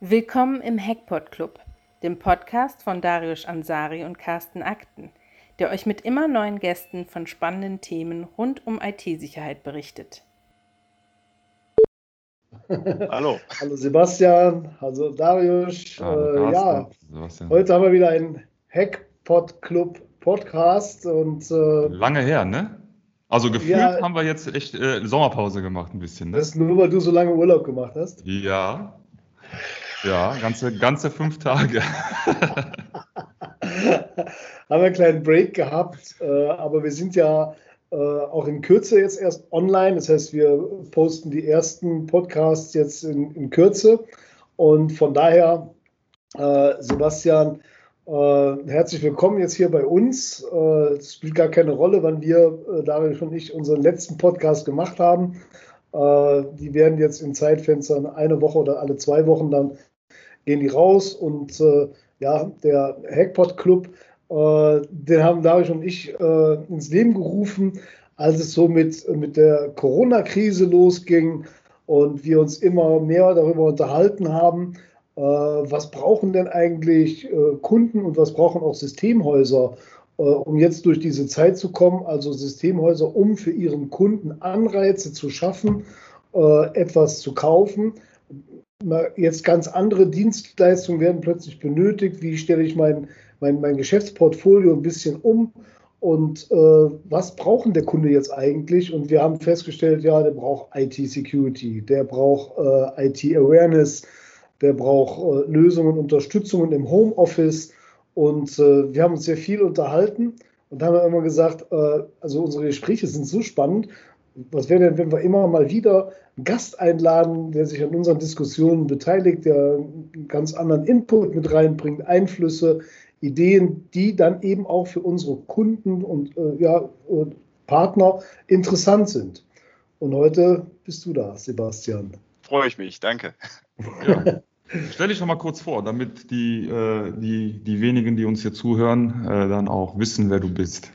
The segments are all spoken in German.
Willkommen im Hackpot Club, dem Podcast von Darius Ansari und Carsten Akten, der euch mit immer neuen Gästen von spannenden Themen rund um IT-Sicherheit berichtet. Hallo. Hallo Sebastian, hallo Darius. Hallo, äh, ja, Sebastian. heute haben wir wieder einen Hackpot Club Podcast und äh, lange her, ne? Also gefühlt ja, haben wir jetzt echt äh, Sommerpause gemacht ein bisschen. Ne? Das ist nur, weil du so lange Urlaub gemacht hast. Ja. Ja, ganze, ganze fünf Tage. haben wir einen kleinen Break gehabt, äh, aber wir sind ja äh, auch in Kürze jetzt erst online. Das heißt, wir posten die ersten Podcasts jetzt in, in Kürze. Und von daher, äh, Sebastian, äh, herzlich willkommen jetzt hier bei uns. Äh, es spielt gar keine Rolle, wann wir, äh, David und ich, unseren letzten Podcast gemacht haben. Äh, die werden jetzt in Zeitfenstern eine Woche oder alle zwei Wochen dann gehen die raus. Und äh, ja, der Hackpot Club, äh, den haben David und ich ins Leben gerufen, als es so mit, mit der Corona-Krise losging und wir uns immer mehr darüber unterhalten haben äh, was brauchen denn eigentlich äh, Kunden und was brauchen auch Systemhäuser, äh, um jetzt durch diese Zeit zu kommen, also Systemhäuser, um für ihren Kunden Anreize zu schaffen, etwas zu kaufen. Jetzt ganz andere Dienstleistungen werden plötzlich benötigt. Wie stelle ich mein, mein, mein Geschäftsportfolio ein bisschen um? Und äh, was brauchen der Kunde jetzt eigentlich? Und wir haben festgestellt, ja, der braucht IT-Security, der braucht äh, IT-Awareness, der braucht äh, Lösungen, Unterstützungen im Homeoffice. Und äh, wir haben uns sehr viel unterhalten und haben immer gesagt, äh, also unsere Gespräche sind so spannend. Was wäre denn, wenn wir immer mal wieder einen Gast einladen, der sich an unseren Diskussionen beteiligt, der einen ganz anderen Input mit reinbringt, Einflüsse, Ideen, die dann eben auch für unsere Kunden und äh, ja, und Partner interessant sind. Und heute bist du da, Sebastian. Freue ich mich, danke. Ja. Stell dich doch mal kurz vor, damit die, äh, die, die wenigen, die uns hier zuhören, äh, dann auch wissen, wer du bist.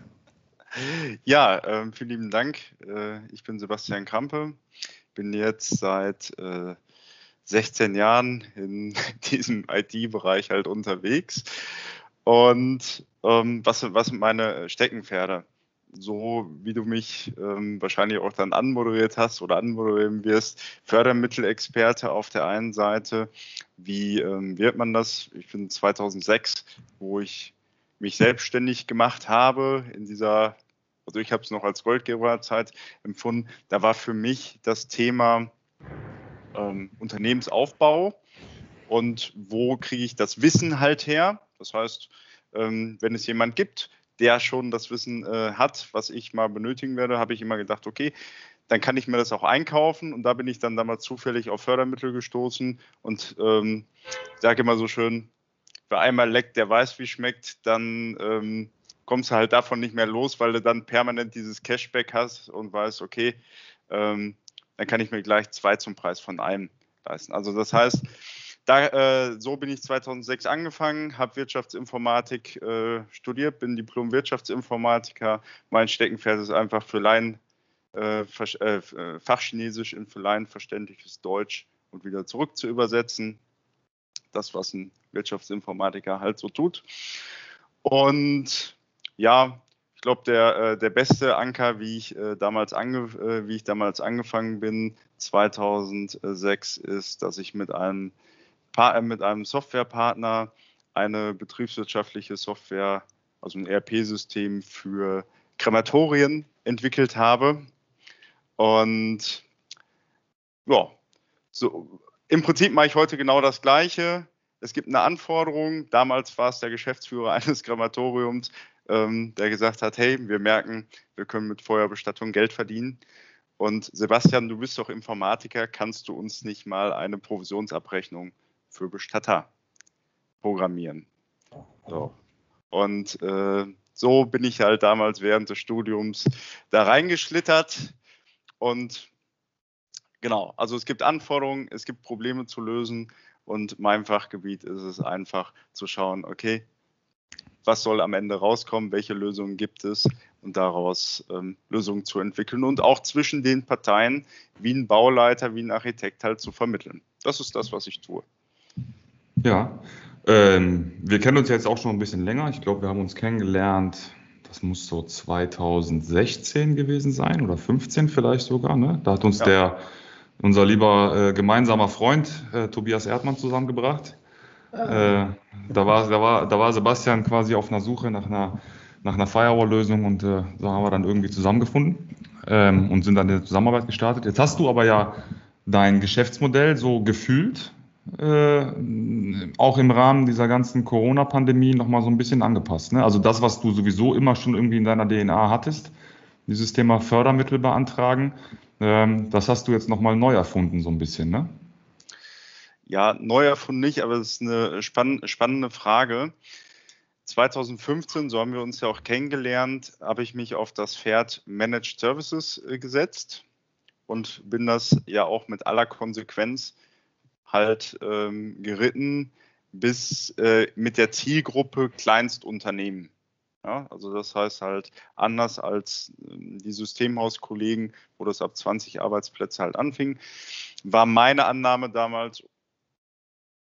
Ja, äh, vielen lieben Dank. Äh, ich bin Sebastian Krampe, bin jetzt seit 16 äh, Jahren in diesem IT-Bereich halt unterwegs. Und ähm, was, was meine Steckenpferde? so wie du mich ähm, wahrscheinlich auch dann anmoderiert hast oder anmoderieren wirst, Fördermittelexperte auf der einen Seite. Wie ähm, wird man das? Ich bin 2006, wo ich mich selbstständig gemacht habe in dieser, also ich habe es noch als Goldgeberzeit empfunden. Da war für mich das Thema ähm, Unternehmensaufbau und wo kriege ich das Wissen halt her? Das heißt, ähm, wenn es jemand gibt, der schon das Wissen äh, hat, was ich mal benötigen werde, habe ich immer gedacht, okay, dann kann ich mir das auch einkaufen. Und da bin ich dann damals zufällig auf Fördermittel gestoßen und ähm, sage immer so schön, wer einmal leckt, der weiß, wie schmeckt, dann ähm, kommst du halt davon nicht mehr los, weil du dann permanent dieses Cashback hast und weißt, okay, ähm, dann kann ich mir gleich zwei zum Preis von einem leisten. Also das heißt, da, äh, so bin ich 2006 angefangen, habe Wirtschaftsinformatik äh, studiert, bin Diplom-Wirtschaftsinformatiker. Mein Steckenpferd ist einfach für Laien, äh, äh, äh, Fachchinesisch in für Laien verständliches Deutsch und wieder zurück zu übersetzen. Das, was ein Wirtschaftsinformatiker halt so tut. Und ja, ich glaube, der, äh, der beste Anker, wie ich, damals ange, wie ich damals angefangen bin, 2006, ist, dass ich mit einem äh, mit einem Softwarepartner eine betriebswirtschaftliche Software, also ein ERP-System für Krematorien entwickelt habe. Und ja, so im Prinzip mache ich heute genau das Gleiche. Es gibt eine Anforderung. Damals war es der Geschäftsführer eines Krematoriums, ähm, der gesagt hat: Hey, wir merken, wir können mit Feuerbestattung Geld verdienen. Und Sebastian, du bist doch Informatiker, kannst du uns nicht mal eine Provisionsabrechnung für Bestatter programmieren. So. Und äh, so bin ich halt damals während des Studiums da reingeschlittert. Und genau, also es gibt Anforderungen, es gibt Probleme zu lösen. Und mein Fachgebiet ist es einfach zu schauen, okay, was soll am Ende rauskommen, welche Lösungen gibt es und daraus ähm, Lösungen zu entwickeln und auch zwischen den Parteien wie ein Bauleiter, wie ein Architekt halt zu vermitteln. Das ist das, was ich tue. Ja, ähm, wir kennen uns jetzt auch schon ein bisschen länger. Ich glaube, wir haben uns kennengelernt, das muss so 2016 gewesen sein oder 15 vielleicht sogar. Ne? Da hat uns ja. der, unser lieber äh, gemeinsamer Freund äh, Tobias Erdmann zusammengebracht. Äh, da, war, da, war, da war Sebastian quasi auf einer Suche nach einer, nach einer Firewall-Lösung und äh, da haben wir dann irgendwie zusammengefunden ähm, und sind dann in der Zusammenarbeit gestartet. Jetzt hast du aber ja dein Geschäftsmodell so gefühlt äh, auch im Rahmen dieser ganzen Corona-Pandemie nochmal so ein bisschen angepasst. Ne? Also das, was du sowieso immer schon irgendwie in deiner DNA hattest, dieses Thema Fördermittel beantragen, ähm, das hast du jetzt nochmal neu erfunden, so ein bisschen, ne? Ja, neu erfunden nicht, aber es ist eine spann spannende Frage. 2015, so haben wir uns ja auch kennengelernt, habe ich mich auf das Pferd Managed Services äh, gesetzt und bin das ja auch mit aller Konsequenz halt ähm, geritten bis äh, mit der Zielgruppe Kleinstunternehmen. Ja, also das heißt halt anders als ähm, die Systemhauskollegen, wo das ab 20 Arbeitsplätze halt anfing, war meine Annahme damals,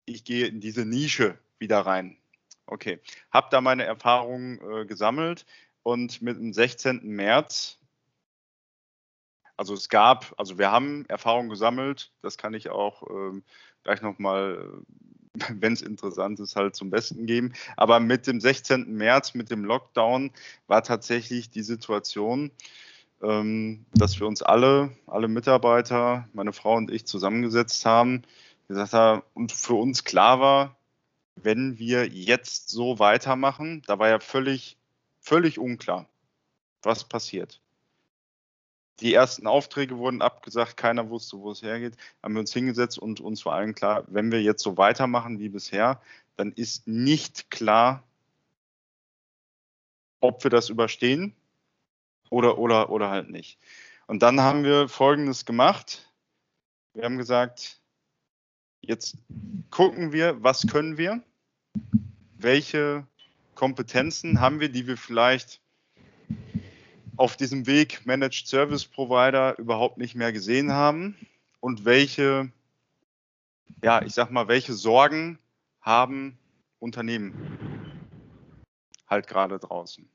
ich gehe in diese Nische wieder rein. Okay, habe da meine Erfahrungen äh, gesammelt und mit dem 16. März also es gab, also wir haben Erfahrungen gesammelt, das kann ich auch ähm, gleich nochmal, wenn es interessant ist, halt zum Besten geben. Aber mit dem 16. März, mit dem Lockdown, war tatsächlich die Situation, ähm, dass wir uns alle, alle Mitarbeiter, meine Frau und ich zusammengesetzt haben, gesagt haben, und für uns klar war, wenn wir jetzt so weitermachen, da war ja völlig, völlig unklar, was passiert. Die ersten Aufträge wurden abgesagt, keiner wusste, wo es hergeht. Haben wir uns hingesetzt und uns vor allem klar, wenn wir jetzt so weitermachen wie bisher, dann ist nicht klar, ob wir das überstehen oder, oder, oder halt nicht. Und dann haben wir Folgendes gemacht. Wir haben gesagt, jetzt gucken wir, was können wir, welche Kompetenzen haben wir, die wir vielleicht auf diesem Weg Managed Service Provider überhaupt nicht mehr gesehen haben und welche, ja, ich sag mal, welche Sorgen haben Unternehmen halt gerade draußen.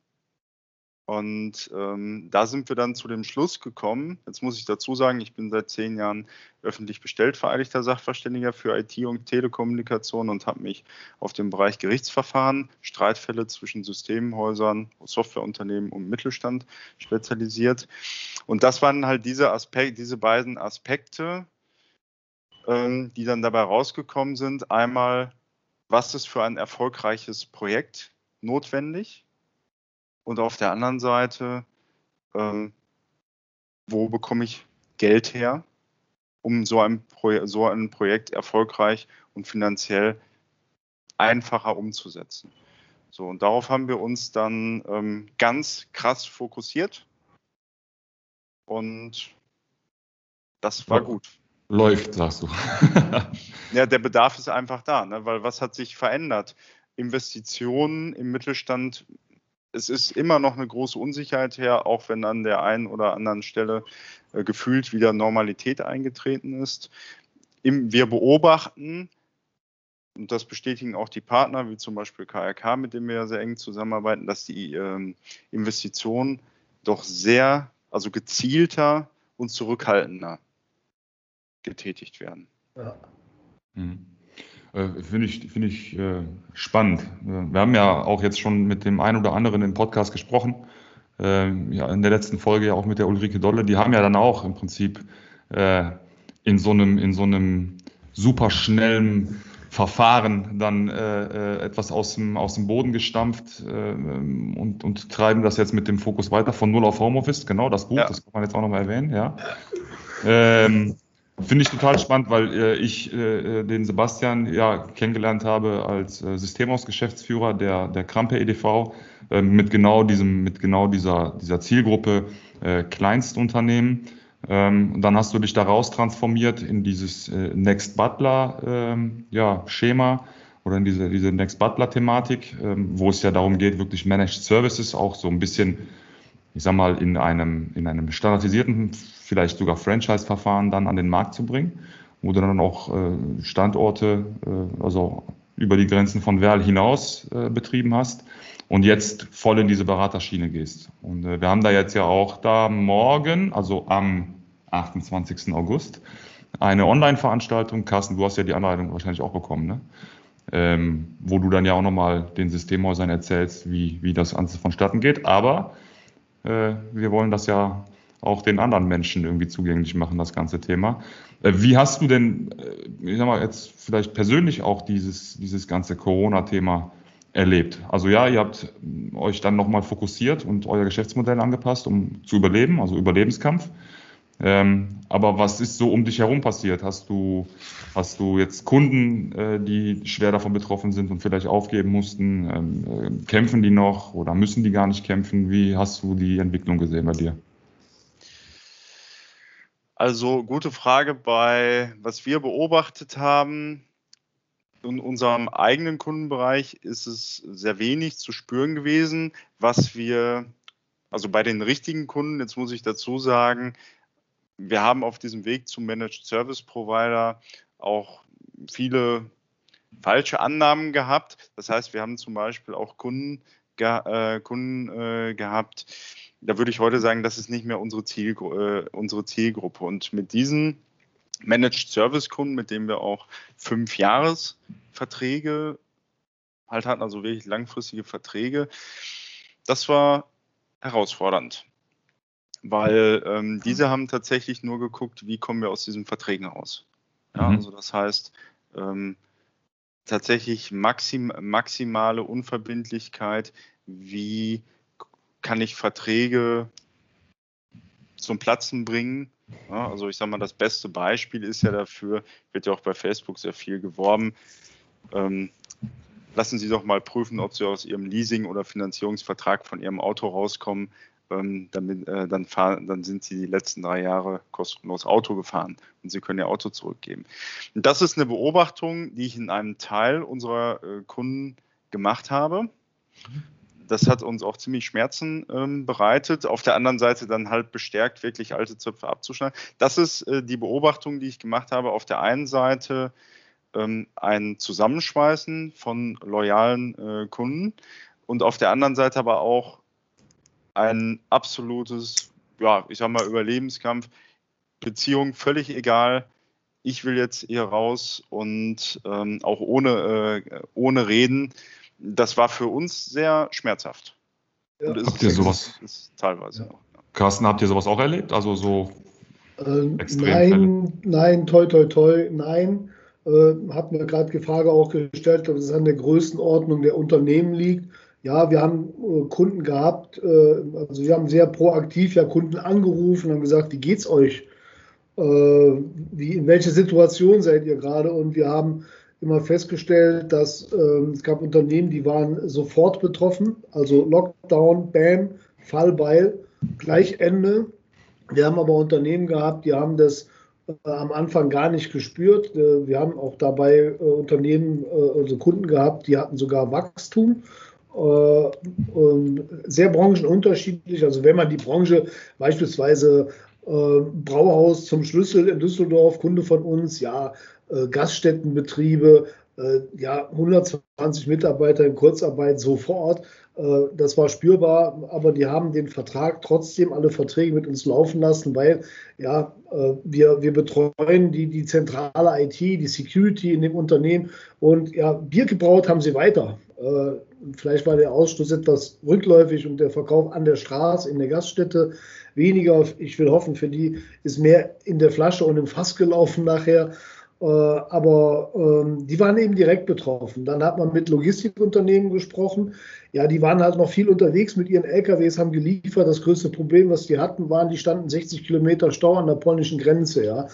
Und ähm, da sind wir dann zu dem Schluss gekommen. Jetzt muss ich dazu sagen, ich bin seit zehn Jahren öffentlich bestellt vereidigter Sachverständiger für IT und Telekommunikation und habe mich auf den Bereich Gerichtsverfahren, Streitfälle zwischen Systemhäusern, Softwareunternehmen und Mittelstand spezialisiert. Und das waren halt diese Aspekte, diese beiden Aspekte, ähm, die dann dabei rausgekommen sind. Einmal, was ist für ein erfolgreiches Projekt notwendig? Und auf der anderen Seite, ähm, wo bekomme ich Geld her, um so ein, Pro so ein Projekt erfolgreich und finanziell einfacher umzusetzen. So, und darauf haben wir uns dann ähm, ganz krass fokussiert. Und das war gut. Läuft, sagst du. ja, der Bedarf ist einfach da, ne? weil was hat sich verändert? Investitionen im Mittelstand es ist immer noch eine große Unsicherheit her, auch wenn an der einen oder anderen Stelle äh, gefühlt wieder Normalität eingetreten ist. Im, wir beobachten, und das bestätigen auch die Partner, wie zum Beispiel KRK, mit dem wir ja sehr eng zusammenarbeiten, dass die ähm, Investitionen doch sehr, also gezielter und zurückhaltender getätigt werden. Ja. Mhm. Äh, Finde ich, find ich äh, spannend. Äh, wir haben ja auch jetzt schon mit dem einen oder anderen im Podcast gesprochen. Äh, ja, in der letzten Folge ja auch mit der Ulrike Dolle. Die haben ja dann auch im Prinzip äh, in so einem, in so einem super schnellen Verfahren dann äh, etwas aus dem, aus dem Boden gestampft und, und treiben das jetzt mit dem Fokus weiter von Null auf Homeoffice. Genau, das Buch, ja. das kann man jetzt auch nochmal erwähnen, ja. Ähm, Finde ich total spannend, weil äh, ich äh, den Sebastian ja kennengelernt habe als äh, Systemhausgeschäftsführer der, der Krampe EDV äh, mit genau diesem, mit genau dieser, dieser Zielgruppe äh, Kleinstunternehmen. Ähm, und dann hast du dich daraus transformiert in dieses äh, Next Butler ähm, ja, Schema oder in diese, diese Next Butler Thematik, ähm, wo es ja darum geht, wirklich Managed Services auch so ein bisschen ich sag mal, in einem, in einem standardisierten, vielleicht sogar Franchise-Verfahren dann an den Markt zu bringen, wo du dann auch äh, Standorte, äh, also über die Grenzen von Werl hinaus äh, betrieben hast und jetzt voll in diese Beraterschiene gehst. Und wir haben da jetzt ja auch da morgen, also am 28. August, eine Online-Veranstaltung. Carsten, du hast ja die Anleitung wahrscheinlich auch bekommen, ne? Ähm, wo du dann ja auch nochmal den Systemhäusern erzählst, wie, wie das Ganze vonstatten geht. Aber äh, wir wollen das ja auch den anderen Menschen irgendwie zugänglich machen, das ganze Thema. Äh, wie hast du denn, äh, ich sag mal, jetzt vielleicht persönlich auch dieses, dieses ganze Corona-Thema erlebt? Also ja, ihr habt euch dann nochmal fokussiert und euer Geschäftsmodell angepasst, um zu überleben, also Überlebenskampf. Ähm, aber was ist so um dich herum passiert? Hast du, hast du jetzt Kunden, äh, die schwer davon betroffen sind und vielleicht aufgeben mussten? Ähm, äh, kämpfen die noch oder müssen die gar nicht kämpfen? Wie hast du die Entwicklung gesehen bei dir? Also gute Frage bei, was wir beobachtet haben. In unserem eigenen Kundenbereich ist es sehr wenig zu spüren gewesen. Was wir, also bei den richtigen Kunden, jetzt muss ich dazu sagen, wir haben auf diesem Weg zum Managed Service Provider auch viele falsche Annahmen gehabt. Das heißt, wir haben zum Beispiel auch Kunden, äh, Kunden äh, gehabt, da würde ich heute sagen, das ist nicht mehr unsere, Ziel, äh, unsere Zielgruppe. Und mit diesen Managed Service Kunden, mit denen wir auch fünf Jahresverträge halt hatten, also wirklich langfristige Verträge, das war herausfordernd weil ähm, diese haben tatsächlich nur geguckt, wie kommen wir aus diesen Verträgen raus. Ja, mhm. Also das heißt, ähm, tatsächlich maxim, maximale Unverbindlichkeit, wie kann ich Verträge zum Platzen bringen. Ja, also ich sage mal, das beste Beispiel ist ja dafür, wird ja auch bei Facebook sehr viel geworben. Ähm, lassen Sie doch mal prüfen, ob Sie aus Ihrem Leasing- oder Finanzierungsvertrag von Ihrem Auto rauskommen ähm, damit, äh, dann, fahren, dann sind sie die letzten drei Jahre kostenlos Auto gefahren und sie können ihr Auto zurückgeben. Und das ist eine Beobachtung, die ich in einem Teil unserer äh, Kunden gemacht habe. Das hat uns auch ziemlich Schmerzen ähm, bereitet. Auf der anderen Seite dann halt bestärkt, wirklich alte Zöpfe abzuschneiden. Das ist äh, die Beobachtung, die ich gemacht habe. Auf der einen Seite ähm, ein Zusammenschweißen von loyalen äh, Kunden und auf der anderen Seite aber auch ein absolutes, ja, ich sag mal, Überlebenskampf. Beziehung völlig egal. Ich will jetzt hier raus und ähm, auch ohne, äh, ohne Reden. Das war für uns sehr schmerzhaft. Ja. habt ihr sowas? Teilweise ja. Carsten, habt ihr sowas auch erlebt? Also so ähm, Nein, nein, toi, toi, toi, nein. Äh, hat mir gerade die Frage auch gestellt, ob es an der Größenordnung der Unternehmen liegt. Ja, wir haben äh, Kunden gehabt, äh, also wir haben sehr proaktiv ja Kunden angerufen und haben gesagt, wie geht's euch? Äh, wie, in welcher Situation seid ihr gerade? Und wir haben immer festgestellt, dass ähm, es gab Unternehmen, die waren sofort betroffen, also Lockdown, Bam, Fallbeil, gleich Ende. Wir haben aber Unternehmen gehabt, die haben das äh, am Anfang gar nicht gespürt. Äh, wir haben auch dabei äh, Unternehmen, also Kunden gehabt, die hatten sogar Wachstum äh, sehr branchenunterschiedlich. Also wenn man die Branche beispielsweise äh, Brauhaus zum Schlüssel in Düsseldorf, Kunde von uns, ja, äh, Gaststättenbetriebe, ja, 120 Mitarbeiter in Kurzarbeit sofort. Das war spürbar, aber die haben den Vertrag trotzdem alle Verträge mit uns laufen lassen, weil ja, wir, wir betreuen die, die zentrale IT, die Security in dem Unternehmen und ja, Bier gebraut haben sie weiter. Vielleicht war der Ausstoß etwas rückläufig und der Verkauf an der Straße, in der Gaststätte weniger. Ich will hoffen, für die ist mehr in der Flasche und im Fass gelaufen nachher. Äh, aber ähm, die waren eben direkt betroffen. Dann hat man mit Logistikunternehmen gesprochen. Ja, die waren halt noch viel unterwegs mit ihren LKWs, haben geliefert. Das größte Problem, was die hatten, waren, die standen 60 Kilometer Stau an der polnischen Grenze. Ja.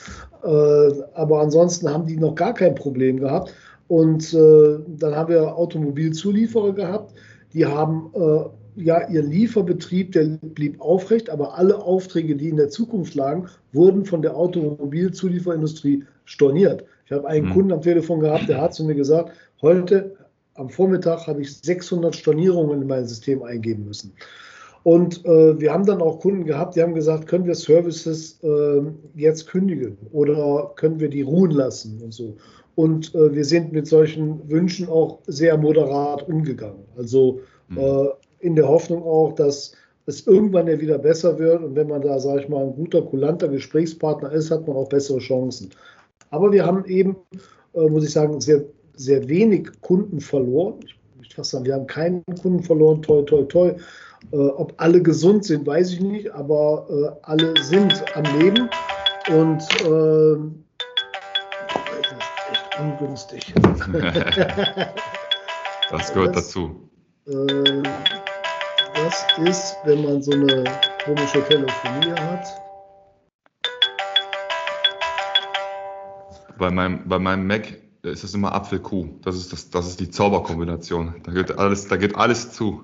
Äh, aber ansonsten haben die noch gar kein Problem gehabt. Und äh, dann haben wir Automobilzulieferer gehabt, die haben äh, ja ihr Lieferbetrieb, der blieb aufrecht, aber alle Aufträge, die in der Zukunft lagen, wurden von der Automobilzulieferindustrie storniert. Ich habe einen mhm. Kunden am Telefon gehabt, der hat zu mir gesagt, heute am Vormittag habe ich 600 Stornierungen in mein System eingeben müssen. Und äh, wir haben dann auch Kunden gehabt, die haben gesagt, können wir Services äh, jetzt kündigen oder können wir die ruhen lassen und so. Und äh, wir sind mit solchen Wünschen auch sehr moderat umgegangen. Also mhm. in der Hoffnung auch, dass es irgendwann ja wieder besser wird. Und wenn man da, sage ich mal, ein guter, kulanter Gesprächspartner ist, hat man auch bessere Chancen. Aber wir haben eben, äh, muss ich sagen, sehr, sehr wenig Kunden verloren. Ich möchte fast sagen, wir haben keinen Kunden verloren, toi, toi, toi. Äh, ob alle gesund sind, weiß ich nicht, aber äh, alle sind am Leben. Und äh, das ist echt ungünstig. das gehört das, dazu. Äh, das ist, wenn man so eine komische Telefonie hat. Bei meinem, bei meinem Mac ist es immer Apfelkuh. Das ist, das, das ist die Zauberkombination. Da geht alles, da geht alles zu.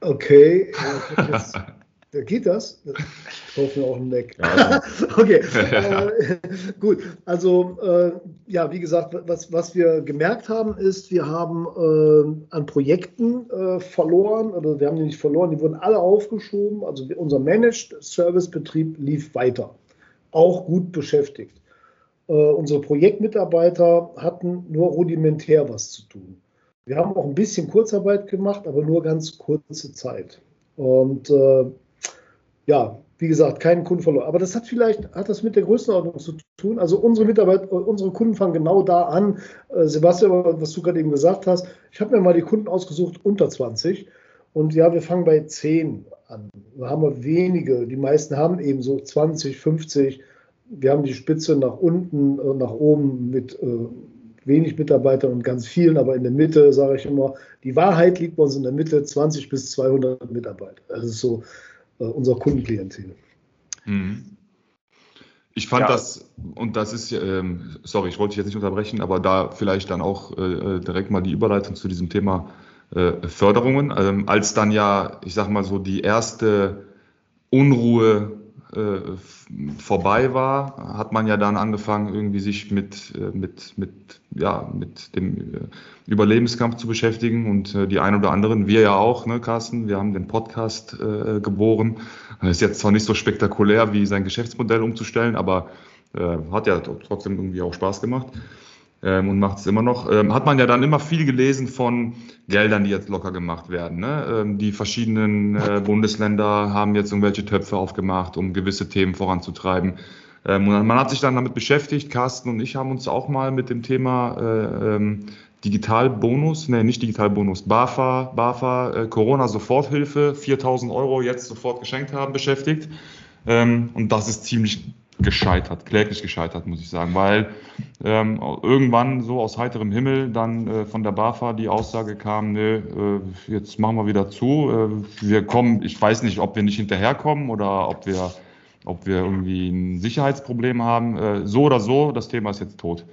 Okay. Ja, geht das? Ich kaufe mir auch einen Mac. Ja, also. okay, äh, gut. Also, äh, ja, wie gesagt, was, was wir gemerkt haben, ist, wir haben äh, an Projekten äh, verloren, oder wir haben die nicht verloren, die wurden alle aufgeschoben. Also, unser Managed Service Betrieb lief weiter, auch gut beschäftigt. Äh, unsere Projektmitarbeiter hatten nur rudimentär was zu tun. Wir haben auch ein bisschen Kurzarbeit gemacht, aber nur ganz kurze Zeit. Und äh, ja, wie gesagt, keinen Kunden verloren. Aber das hat vielleicht, hat das mit der Größenordnung zu tun. Also unsere Mitarbeiter, unsere Kunden fangen genau da an. Äh, Sebastian, was du gerade eben gesagt hast, ich habe mir mal die Kunden ausgesucht unter 20. Und ja, wir fangen bei 10 an. Da haben wir wenige. Die meisten haben eben so 20, 50. Wir haben die Spitze nach unten, äh, nach oben mit äh, wenig Mitarbeitern und ganz vielen, aber in der Mitte, sage ich immer, die Wahrheit liegt bei uns in der Mitte, 20 bis 200 Mitarbeiter. Das ist so äh, unser Kundenklientel. Mhm. Ich fand ja. das, und das ist, ähm, sorry, ich wollte dich jetzt nicht unterbrechen, aber da vielleicht dann auch äh, direkt mal die Überleitung zu diesem Thema äh, Förderungen. Ähm, als dann ja, ich sag mal so, die erste Unruhe äh, vorbei war, hat man ja dann angefangen, irgendwie sich mit, äh, mit, mit, ja, mit dem äh, Überlebenskampf zu beschäftigen. Und äh, die ein oder anderen, wir ja auch, ne, Carsten, wir haben den Podcast äh, geboren. Ist jetzt zwar nicht so spektakulär, wie sein Geschäftsmodell umzustellen, aber äh, hat ja trotzdem irgendwie auch Spaß gemacht und macht es immer noch. Ähm, hat man ja dann immer viel gelesen von Geldern, die jetzt locker gemacht werden. Ne? Ähm, die verschiedenen äh, Bundesländer haben jetzt irgendwelche Töpfe aufgemacht, um gewisse Themen voranzutreiben. Ähm, und man hat sich dann damit beschäftigt. Carsten und ich haben uns auch mal mit dem Thema äh, ähm, Digitalbonus, ne, nicht Digitalbonus, BAFA, BAFA, äh, Corona-Soforthilfe, 4000 Euro jetzt sofort geschenkt haben, beschäftigt. Ähm, und das ist ziemlich gescheitert, kläglich gescheitert, muss ich sagen, weil ähm, irgendwann so aus heiterem Himmel dann äh, von der BAFA die Aussage kam, nee, äh, jetzt machen wir wieder zu, äh, wir kommen, ich weiß nicht, ob wir nicht hinterherkommen oder ob wir, ob wir irgendwie ein Sicherheitsproblem haben, äh, so oder so, das Thema ist jetzt tot.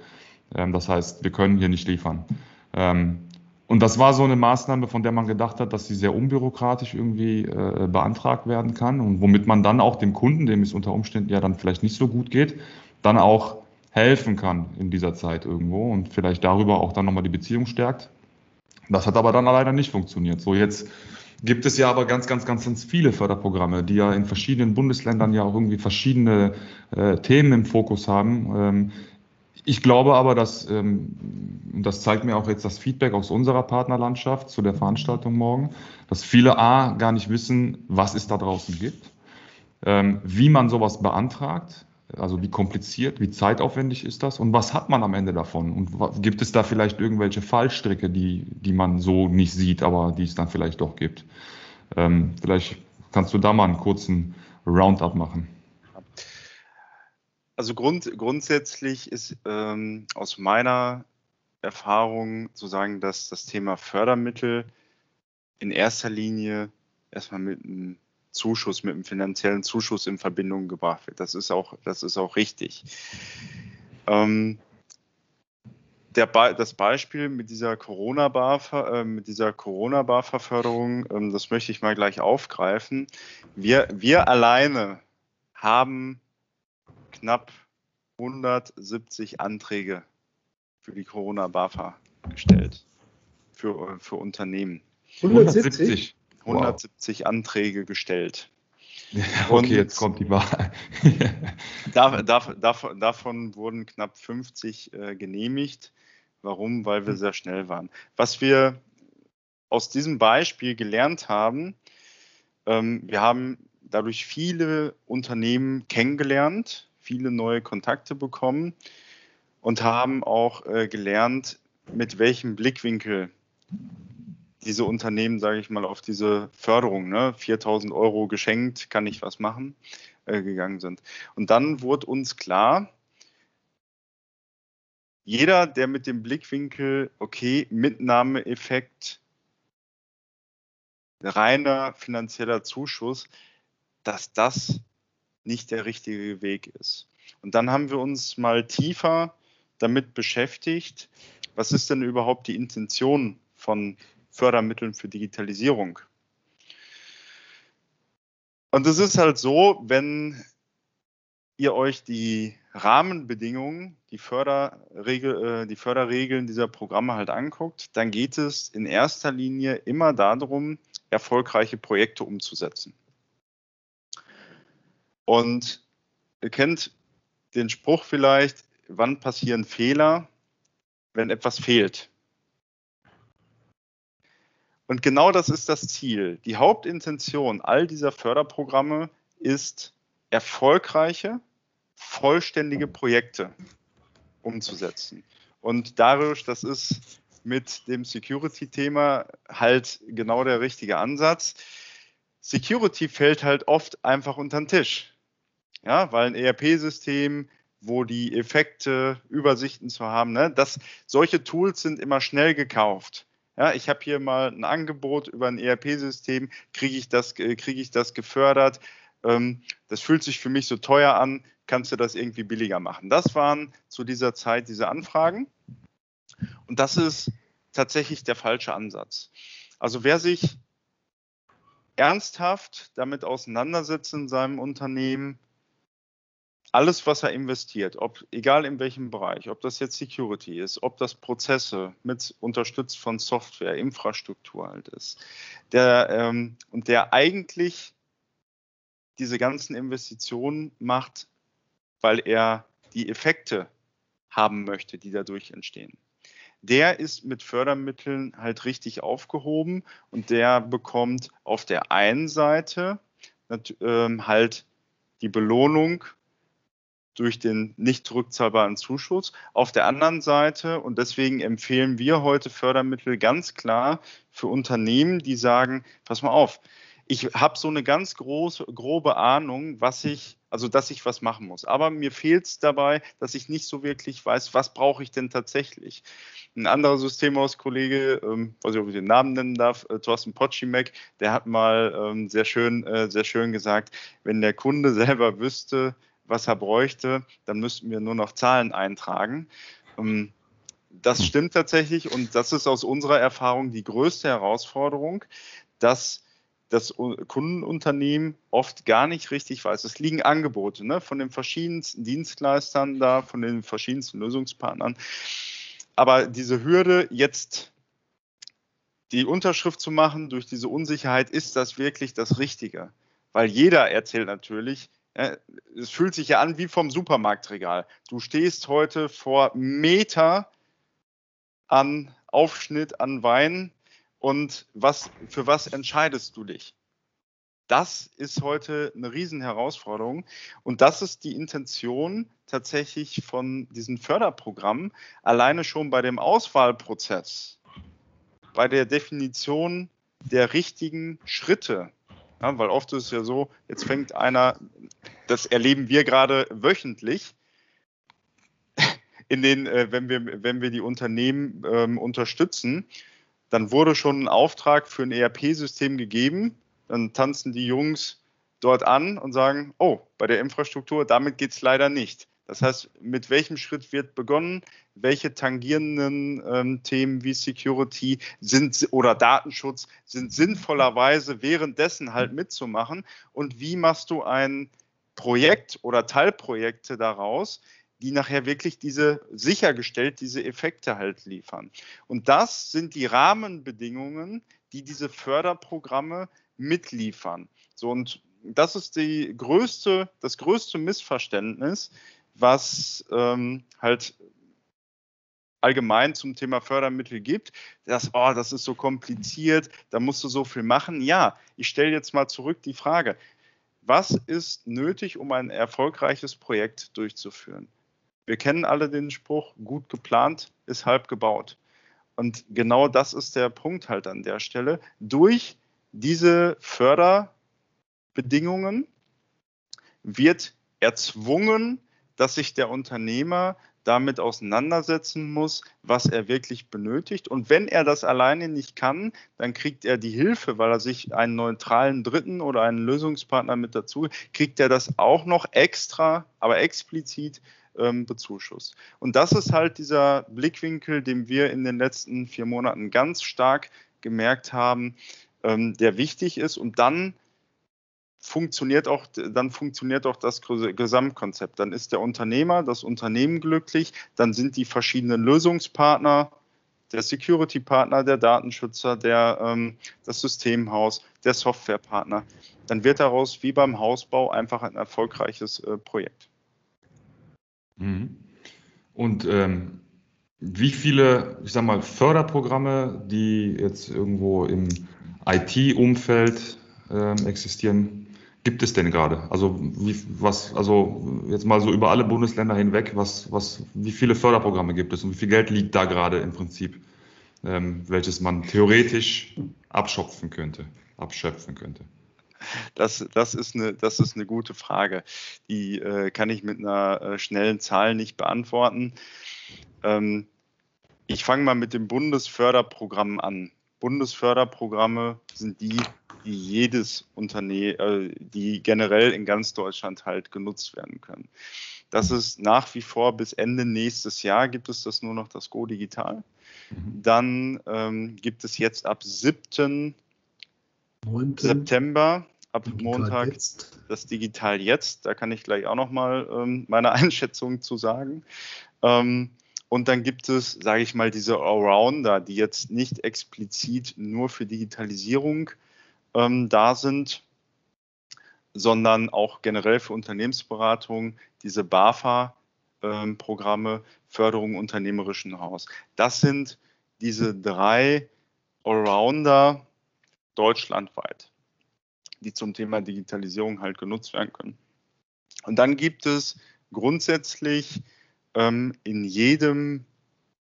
Ähm, das heißt, wir können hier nicht liefern. Ähm, und das war so eine Maßnahme, von der man gedacht hat, dass sie sehr unbürokratisch irgendwie äh, beantragt werden kann und womit man dann auch dem Kunden, dem es unter Umständen ja dann vielleicht nicht so gut geht, dann auch helfen kann in dieser Zeit irgendwo und vielleicht darüber auch dann nochmal die Beziehung stärkt. Das hat aber dann leider nicht funktioniert. So jetzt gibt es ja aber ganz, ganz, ganz, ganz viele Förderprogramme, die ja in verschiedenen Bundesländern ja auch irgendwie verschiedene äh, Themen im Fokus haben. Ähm, ich glaube aber, dass, ähm, und das zeigt mir auch jetzt das Feedback aus unserer Partnerlandschaft zu der Veranstaltung morgen, dass viele A gar nicht wissen, was es da draußen gibt, ähm, wie man sowas beantragt, also wie kompliziert, wie zeitaufwendig ist das und was hat man am Ende davon? Und gibt es da vielleicht irgendwelche Fallstricke, die, die man so nicht sieht, aber die es dann vielleicht doch gibt? Ähm, vielleicht kannst du da mal einen kurzen Roundup machen. Also grund, grundsätzlich ist ähm, aus meiner Erfahrung zu sagen, dass das Thema Fördermittel in erster Linie erstmal mit einem Zuschuss, mit einem finanziellen Zuschuss in Verbindung gebracht wird. Das ist auch, das ist auch richtig. Ähm, der, das Beispiel mit dieser Corona-Bar, äh, mit dieser Corona-Bar-Verförderung, ähm, das möchte ich mal gleich aufgreifen. Wir, wir alleine haben knapp 170 Anträge für die Corona-BAFA gestellt. Für, für Unternehmen. 170? 170 wow. Anträge gestellt. Ja, okay, und jetzt kommt die Wahl. da, da, davon, davon wurden knapp 50 äh, genehmigt. Warum? Weil wir sehr schnell waren. Was wir aus diesem Beispiel gelernt haben, ähm, wir haben dadurch viele Unternehmen kennengelernt, viele neue Kontakte bekommen und haben auch äh, gelernt, mit welchem Blickwinkel diese Unternehmen, sage ich mal, auf diese Förderung, ne, 4000 Euro geschenkt, kann ich was machen, äh, gegangen sind. Und dann wurde uns klar, jeder, der mit dem Blickwinkel, okay, Mitnahmeeffekt, reiner finanzieller Zuschuss, dass das nicht der richtige Weg ist. Und dann haben wir uns mal tiefer damit beschäftigt, was ist denn überhaupt die Intention von Fördermitteln für Digitalisierung? Und es ist halt so, wenn ihr euch die Rahmenbedingungen, die, Förderregel, äh, die Förderregeln dieser Programme halt anguckt, dann geht es in erster Linie immer darum, erfolgreiche Projekte umzusetzen. Und ihr kennt den Spruch vielleicht, wann passieren Fehler, wenn etwas fehlt. Und genau das ist das Ziel. Die Hauptintention all dieser Förderprogramme ist, erfolgreiche, vollständige Projekte umzusetzen. Und dadurch, das ist mit dem Security-Thema halt genau der richtige Ansatz. Security fällt halt oft einfach unter den Tisch. Ja, weil ein ERP-System, wo die Effekte, Übersichten zu haben, ne, das, solche Tools sind immer schnell gekauft. Ja, ich habe hier mal ein Angebot über ein ERP-System, kriege ich, das, krieg ich das gefördert. Ähm, das fühlt sich für mich so teuer an, kannst du das irgendwie billiger machen? Das waren zu dieser Zeit diese Anfragen. Und das ist tatsächlich der falsche Ansatz. Also wer sich ernsthaft damit auseinandersetzt in seinem Unternehmen, alles, was er investiert, ob, egal in welchem Bereich, ob das jetzt Security ist, ob das Prozesse mit unterstützt von Software, Infrastruktur halt ist, der, ähm, und der eigentlich diese ganzen Investitionen macht, weil er die Effekte haben möchte, die dadurch entstehen. Der ist mit Fördermitteln halt richtig aufgehoben und der bekommt auf der einen Seite ähm, halt die Belohnung durch den nicht zurückzahlbaren Zuschuss. Auf der anderen Seite, und deswegen empfehlen wir heute Fördermittel ganz klar für Unternehmen, die sagen, pass mal auf, ich habe so eine ganz große, grobe Ahnung, was ich, also dass ich was machen muss. Aber mir fehlt es dabei, dass ich nicht so wirklich weiß, was brauche ich denn tatsächlich. Ein anderer Systemhauskollege, ähm, weiß ich, ob ich den Namen nennen darf, äh, Thorsten Potschimek, der hat mal ähm, sehr schön, äh, sehr schön gesagt, wenn der Kunde selber wüsste, was er bräuchte, dann müssten wir nur noch Zahlen eintragen. Ähm, das stimmt tatsächlich und das ist aus unserer Erfahrung die größte Herausforderung, dass das Kundenunternehmen oft gar nicht richtig weiß. Es liegen Angebote ne, von den verschiedensten Dienstleistern da, von den verschiedensten Lösungspartnern. Aber diese Hürde, jetzt die Unterschrift zu machen durch diese Unsicherheit, ist das wirklich das Richtige? Weil jeder erzählt natürlich, es fühlt sich ja an wie vom Supermarktregal. Du stehst heute vor Meter an Aufschnitt an Wein und was, für was entscheidest du dich? Das ist heute eine Riesenherausforderung. Und das ist die Intention tatsächlich von diesen Förderprogrammen, alleine schon bei dem Auswahlprozess, bei der Definition der richtigen Schritte. Ja, weil oft ist es ja so, jetzt fängt einer, das erleben wir gerade wöchentlich, in den, äh, wenn, wir, wenn wir die Unternehmen ähm, unterstützen, dann wurde schon ein Auftrag für ein ERP-System gegeben. Dann tanzen die Jungs dort an und sagen, oh, bei der Infrastruktur, damit geht es leider nicht. Das heißt, mit welchem Schritt wird begonnen? Welche tangierenden ähm, Themen wie Security sind oder Datenschutz sind sinnvollerweise währenddessen halt mitzumachen? Und wie machst du ein Projekt oder Teilprojekte daraus, die nachher wirklich diese sichergestellt diese Effekte halt liefern. Und das sind die Rahmenbedingungen, die diese Förderprogramme mitliefern. So und das ist die größte, das größte Missverständnis, was ähm, halt allgemein zum Thema Fördermittel gibt, dass, oh, das ist so kompliziert, da musst du so viel machen. Ja, ich stelle jetzt mal zurück die Frage, was ist nötig, um ein erfolgreiches Projekt durchzuführen? Wir kennen alle den Spruch, gut geplant ist halb gebaut. Und genau das ist der Punkt halt an der Stelle. Durch diese Förderbedingungen wird erzwungen, dass sich der Unternehmer damit auseinandersetzen muss, was er wirklich benötigt. Und wenn er das alleine nicht kann, dann kriegt er die Hilfe, weil er sich einen neutralen Dritten oder einen Lösungspartner mit dazu, kriegt er das auch noch extra, aber explizit ähm, bezuschusst. Und das ist halt dieser Blickwinkel, den wir in den letzten vier Monaten ganz stark gemerkt haben, ähm, der wichtig ist. Und dann funktioniert auch, dann funktioniert auch das Gesamtkonzept. Dann ist der Unternehmer, das Unternehmen glücklich, dann sind die verschiedenen Lösungspartner, der Security-Partner, der Datenschützer, der, ähm, das Systemhaus, der Softwarepartner. Dann wird daraus wie beim Hausbau einfach ein erfolgreiches äh, Projekt. Mhm. Und ähm, wie viele, ich sag mal, Förderprogramme, die jetzt irgendwo im IT-Umfeld ähm, existieren, gibt es denn gerade? Also wie, was, also jetzt mal so über alle Bundesländer hinweg, was, was, wie viele Förderprogramme gibt es und wie viel Geld liegt da gerade im Prinzip, ähm, welches man theoretisch abschöpfen könnte, abschöpfen könnte? Das, das, ist eine, das ist eine gute Frage. Die äh, kann ich mit einer äh, schnellen Zahl nicht beantworten. Ähm, ich fange mal mit dem Bundesförderprogramm an. Bundesförderprogramme sind die, die jedes Unternehmen, äh, die generell in ganz Deutschland halt genutzt werden können. Das ist nach wie vor bis Ende nächstes Jahr gibt es das nur noch das Go Digital. Mhm. Dann ähm, gibt es jetzt ab 7. 9. September, ab Digital Montag jetzt. das Digital Jetzt. Da kann ich gleich auch noch mal ähm, meine Einschätzung zu sagen. Ähm, und dann gibt es, sage ich mal, diese Allrounder, die jetzt nicht explizit nur für Digitalisierung ähm, da sind, sondern auch generell für Unternehmensberatung, diese BAFA-Programme, ähm, Förderung unternehmerischen Haus. Das sind diese drei Allrounder deutschlandweit, die zum Thema Digitalisierung halt genutzt werden können. Und dann gibt es grundsätzlich ähm, in jedem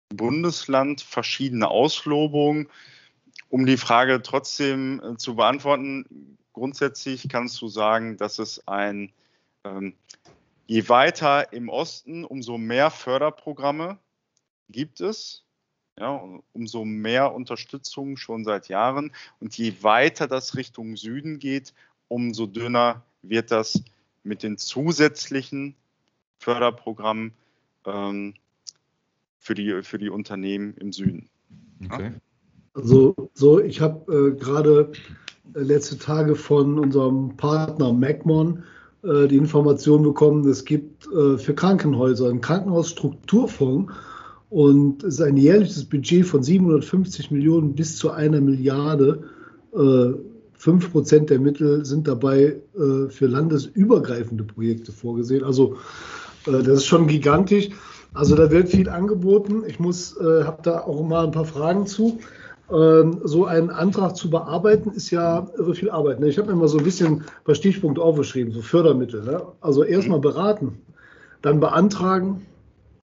Bundesland verschiedene Auslobungen. Um die Frage trotzdem äh, zu beantworten, grundsätzlich kannst du sagen, dass es ein, ähm, je weiter im Osten, umso mehr Förderprogramme gibt es. Ja, umso mehr Unterstützung schon seit Jahren. Und je weiter das Richtung Süden geht, umso dünner wird das mit den zusätzlichen Förderprogrammen ähm, für, die, für die Unternehmen im Süden. Okay. Also so, ich habe äh, gerade äh, letzte Tage von unserem Partner Macmon äh, die Information bekommen, es gibt äh, für Krankenhäuser einen Krankenhausstrukturfonds und es ist ein jährliches Budget von 750 Millionen bis zu einer Milliarde. Äh, fünf Prozent der Mittel sind dabei für landesübergreifende Projekte vorgesehen. Also das ist schon gigantisch. Also da wird viel angeboten. Ich muss, habe da auch mal ein paar Fragen zu. Ähm, so einen Antrag zu bearbeiten, ist ja irre viel Arbeit. Ne? Ich habe mir mal so ein bisschen ein paar Stichpunkte aufgeschrieben, so Fördermittel. Ne? Also erstmal beraten, dann beantragen,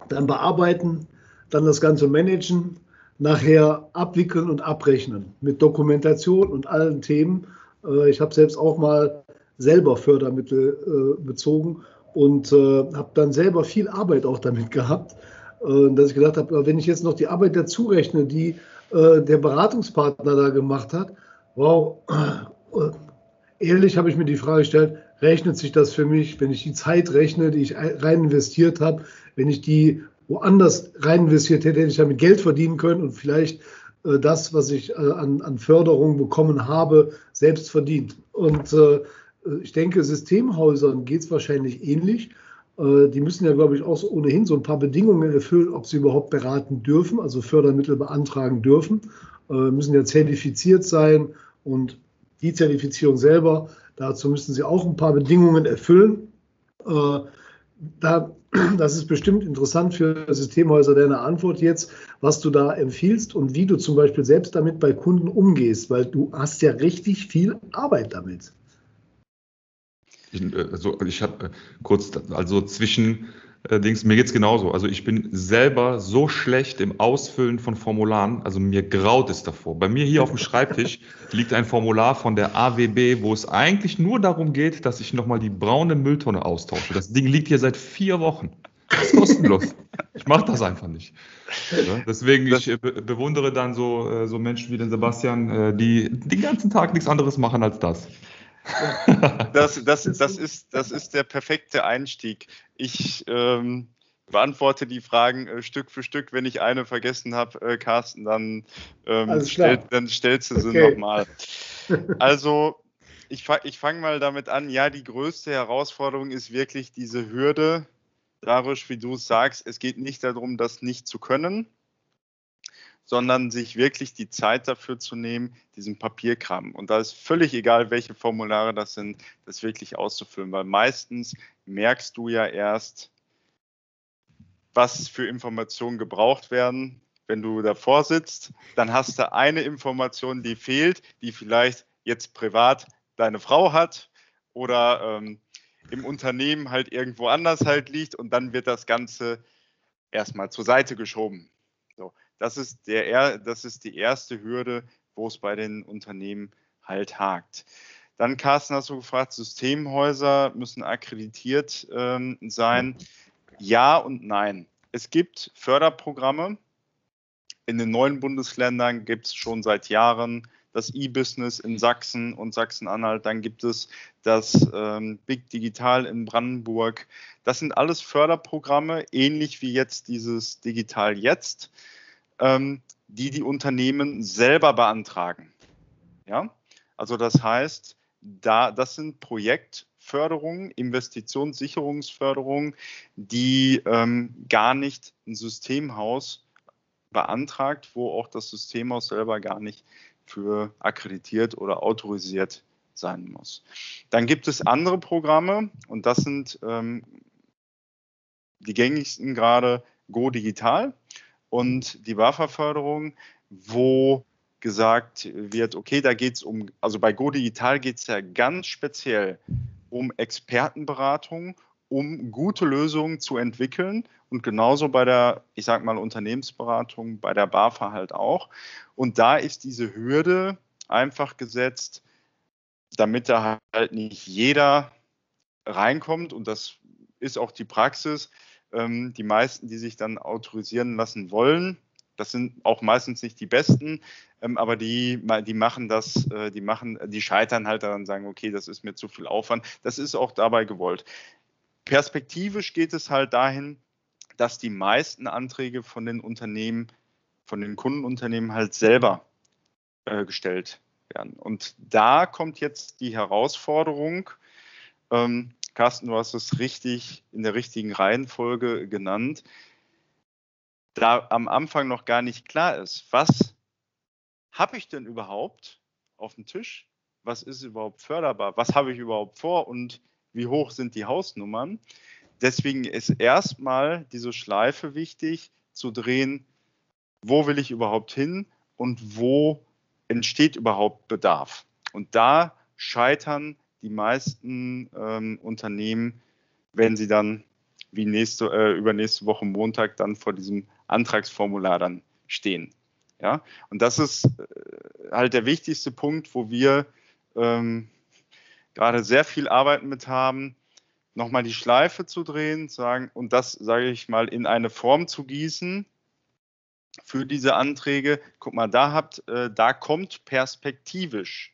dann bearbeiten, dann das Ganze managen, nachher abwickeln und abrechnen mit Dokumentation und allen Themen. Äh, ich habe selbst auch mal selber Fördermittel äh, bezogen und äh, habe dann selber viel Arbeit auch damit gehabt, dass ich gedacht habe, wenn ich jetzt noch die Arbeit dazu rechne, die äh, der Beratungspartner da gemacht hat, wow, äh, ehrlich habe ich mir die Frage gestellt, rechnet sich das für mich, wenn ich die Zeit rechne, die ich rein investiert habe, wenn ich die woanders rein investiert hätte, hätte ich damit Geld verdienen können und vielleicht äh, das, was ich äh, an, an Förderung bekommen habe, selbst verdient. Und äh, ich denke, Systemhäusern geht es wahrscheinlich ähnlich. Äh, die müssen ja, glaube ich, auch so ohnehin so ein paar Bedingungen erfüllen, ob sie überhaupt beraten dürfen, also Fördermittel beantragen dürfen, äh, müssen ja zertifiziert sein und die Zertifizierung selber Dazu müssen Sie auch ein paar Bedingungen erfüllen. Äh, da, das ist bestimmt interessant für Systemhäuser deine Antwort jetzt, was du da empfiehlst und wie du zum Beispiel selbst damit bei Kunden umgehst, weil du hast ja richtig viel Arbeit damit. Ich, also ich habe äh, kurz, also zwischen äh, Dings, mir geht's genauso. Also ich bin selber so schlecht im Ausfüllen von Formularen, also mir graut es davor. Bei mir hier auf dem Schreibtisch liegt ein Formular von der AWB, wo es eigentlich nur darum geht, dass ich nochmal die braune Mülltonne austausche. Das Ding liegt hier seit vier Wochen. Das ist kostenlos. Ich mache das einfach nicht. Ja, deswegen, ich äh, be bewundere dann so, äh, so Menschen wie den Sebastian, die den ganzen Tag nichts anderes machen als das. Das, das, das, ist, das ist der perfekte Einstieg. Ich ähm, beantworte die Fragen äh, Stück für Stück. Wenn ich eine vergessen habe, äh, Carsten, dann, ähm, stell, dann stellst du sie okay. nochmal. Also, ich, ich fange mal damit an. Ja, die größte Herausforderung ist wirklich diese Hürde. Darisch, wie du es sagst, es geht nicht darum, das nicht zu können, sondern sich wirklich die Zeit dafür zu nehmen, diesen Papierkram. Und da ist völlig egal, welche Formulare das sind, das wirklich auszufüllen, weil meistens merkst du ja erst, was für Informationen gebraucht werden. Wenn du davor sitzt, dann hast du eine Information, die fehlt, die vielleicht jetzt privat deine Frau hat oder ähm, im Unternehmen halt irgendwo anders halt liegt und dann wird das Ganze erstmal zur Seite geschoben. Das ist, der, das ist die erste Hürde, wo es bei den Unternehmen halt hakt. Dann, Carsten, hast du gefragt, Systemhäuser müssen akkreditiert ähm, sein. Ja und nein. Es gibt Förderprogramme. In den neuen Bundesländern gibt es schon seit Jahren das E-Business in Sachsen und Sachsen-Anhalt. Dann gibt es das ähm, Big Digital in Brandenburg. Das sind alles Förderprogramme, ähnlich wie jetzt dieses Digital Jetzt ähm, die die Unternehmen selber beantragen. Ja, also das heißt, da, das sind Projektförderungen, Investitionssicherungsförderungen, die ähm, gar nicht ein Systemhaus beantragt, wo auch das Systemhaus selber gar nicht für akkreditiert oder autorisiert sein muss. Dann gibt es andere Programme und das sind ähm, die gängigsten gerade Go Digital und die BAFA-Förderung, wo gesagt wird, okay, da geht es um, also bei Go Digital geht es ja ganz speziell um Expertenberatung, um gute Lösungen zu entwickeln und genauso bei der, ich sag mal, Unternehmensberatung, bei der BAFA halt auch. Und da ist diese Hürde einfach gesetzt, damit da halt nicht jeder reinkommt und das ist auch die Praxis, ähm, die meisten, die sich dann autorisieren lassen wollen, das sind auch meistens nicht die besten, ähm, aber die, die machen das, äh, die machen, die scheitern halt daran, sagen, okay, das ist mir zu viel Aufwand. Das ist auch dabei gewollt. Perspektivisch geht es halt dahin, dass die meisten Anträge von den Unternehmen, von den Kundenunternehmen halt selber äh, gestellt werden. Und da kommt jetzt die Herausforderung, ähm, Carsten, du hast es richtig in der richtigen Reihenfolge genannt, da am Anfang noch gar nicht klar ist, was habe ich denn überhaupt auf dem Tisch? Was ist überhaupt förderbar? Was habe ich überhaupt vor und wie hoch sind die Hausnummern? Deswegen ist erstmal diese Schleife wichtig zu drehen, wo will ich überhaupt hin und wo entsteht überhaupt Bedarf. Und da scheitern die meisten ähm, Unternehmen, wenn sie dann wie nächste, äh, übernächste Woche Montag dann vor diesem Antragsformular dann stehen. Ja, und das ist äh, halt der wichtigste Punkt, wo wir ähm, gerade sehr viel Arbeit mit haben, nochmal die Schleife zu drehen, sagen, und das, sage ich mal, in eine Form zu gießen für diese Anträge. Guck mal, da habt, äh, da kommt perspektivisch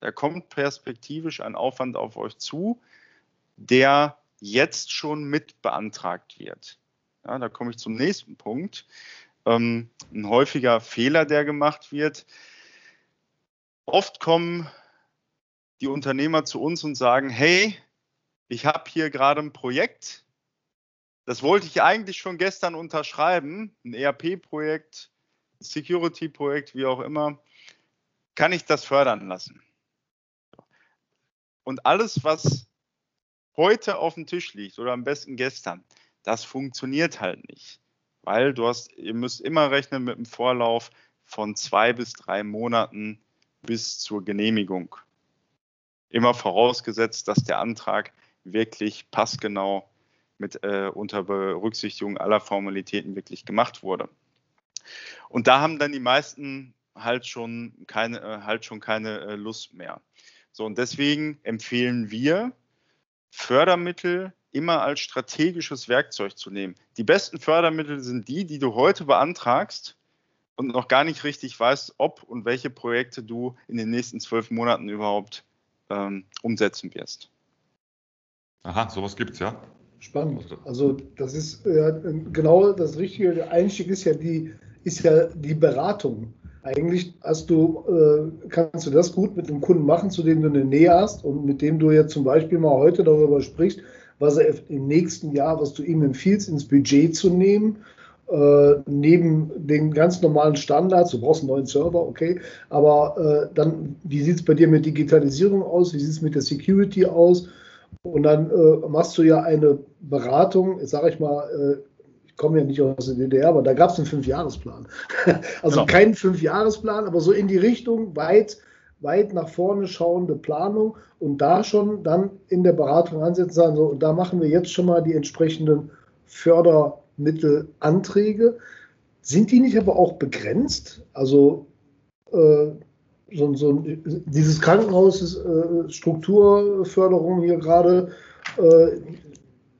da kommt perspektivisch ein Aufwand auf euch zu, der jetzt schon mit beantragt wird. Ja, da komme ich zum nächsten Punkt. Ähm, ein häufiger Fehler, der gemacht wird. Oft kommen die Unternehmer zu uns und sagen, hey, ich habe hier gerade ein Projekt, das wollte ich eigentlich schon gestern unterschreiben, ein ERP-Projekt, Security-Projekt, wie auch immer. Kann ich das fördern lassen? Und alles, was heute auf dem Tisch liegt oder am besten gestern, das funktioniert halt nicht. Weil du hast, ihr müsst immer rechnen mit einem Vorlauf von zwei bis drei Monaten bis zur Genehmigung. Immer vorausgesetzt, dass der Antrag wirklich passgenau mit äh, unter Berücksichtigung aller Formalitäten wirklich gemacht wurde. Und da haben dann die meisten halt schon keine, äh, halt schon keine äh, Lust mehr. So, und deswegen empfehlen wir, Fördermittel immer als strategisches Werkzeug zu nehmen. Die besten Fördermittel sind die, die du heute beantragst und noch gar nicht richtig weißt, ob und welche Projekte du in den nächsten zwölf Monaten überhaupt ähm, umsetzen wirst. Aha, sowas gibt es ja. Spannend. Also das ist ja, genau das Richtige. Der Einstieg ist ja die, ist ja die Beratung. Eigentlich hast du, äh, kannst du das gut mit einem Kunden machen, zu dem du eine Nähe hast und mit dem du jetzt zum Beispiel mal heute darüber sprichst, was er im nächsten Jahr, was du ihm empfiehlst, ins Budget zu nehmen. Äh, neben den ganz normalen Standards, du brauchst einen neuen Server, okay, aber äh, dann, wie sieht es bei dir mit Digitalisierung aus, wie sieht es mit der Security aus? Und dann äh, machst du ja eine Beratung, sage ich mal, äh, komme ja nicht aus der DDR, aber da gab es einen Fünfjahresplan. also genau. keinen Fünfjahresplan, aber so in die Richtung weit, weit nach vorne schauende Planung und da schon dann in der Beratung ansetzen, sagen so, und da machen wir jetzt schon mal die entsprechenden Fördermittelanträge. Sind die nicht aber auch begrenzt? Also äh, so, so dieses Krankenhaus ist äh, Strukturförderung hier gerade, äh,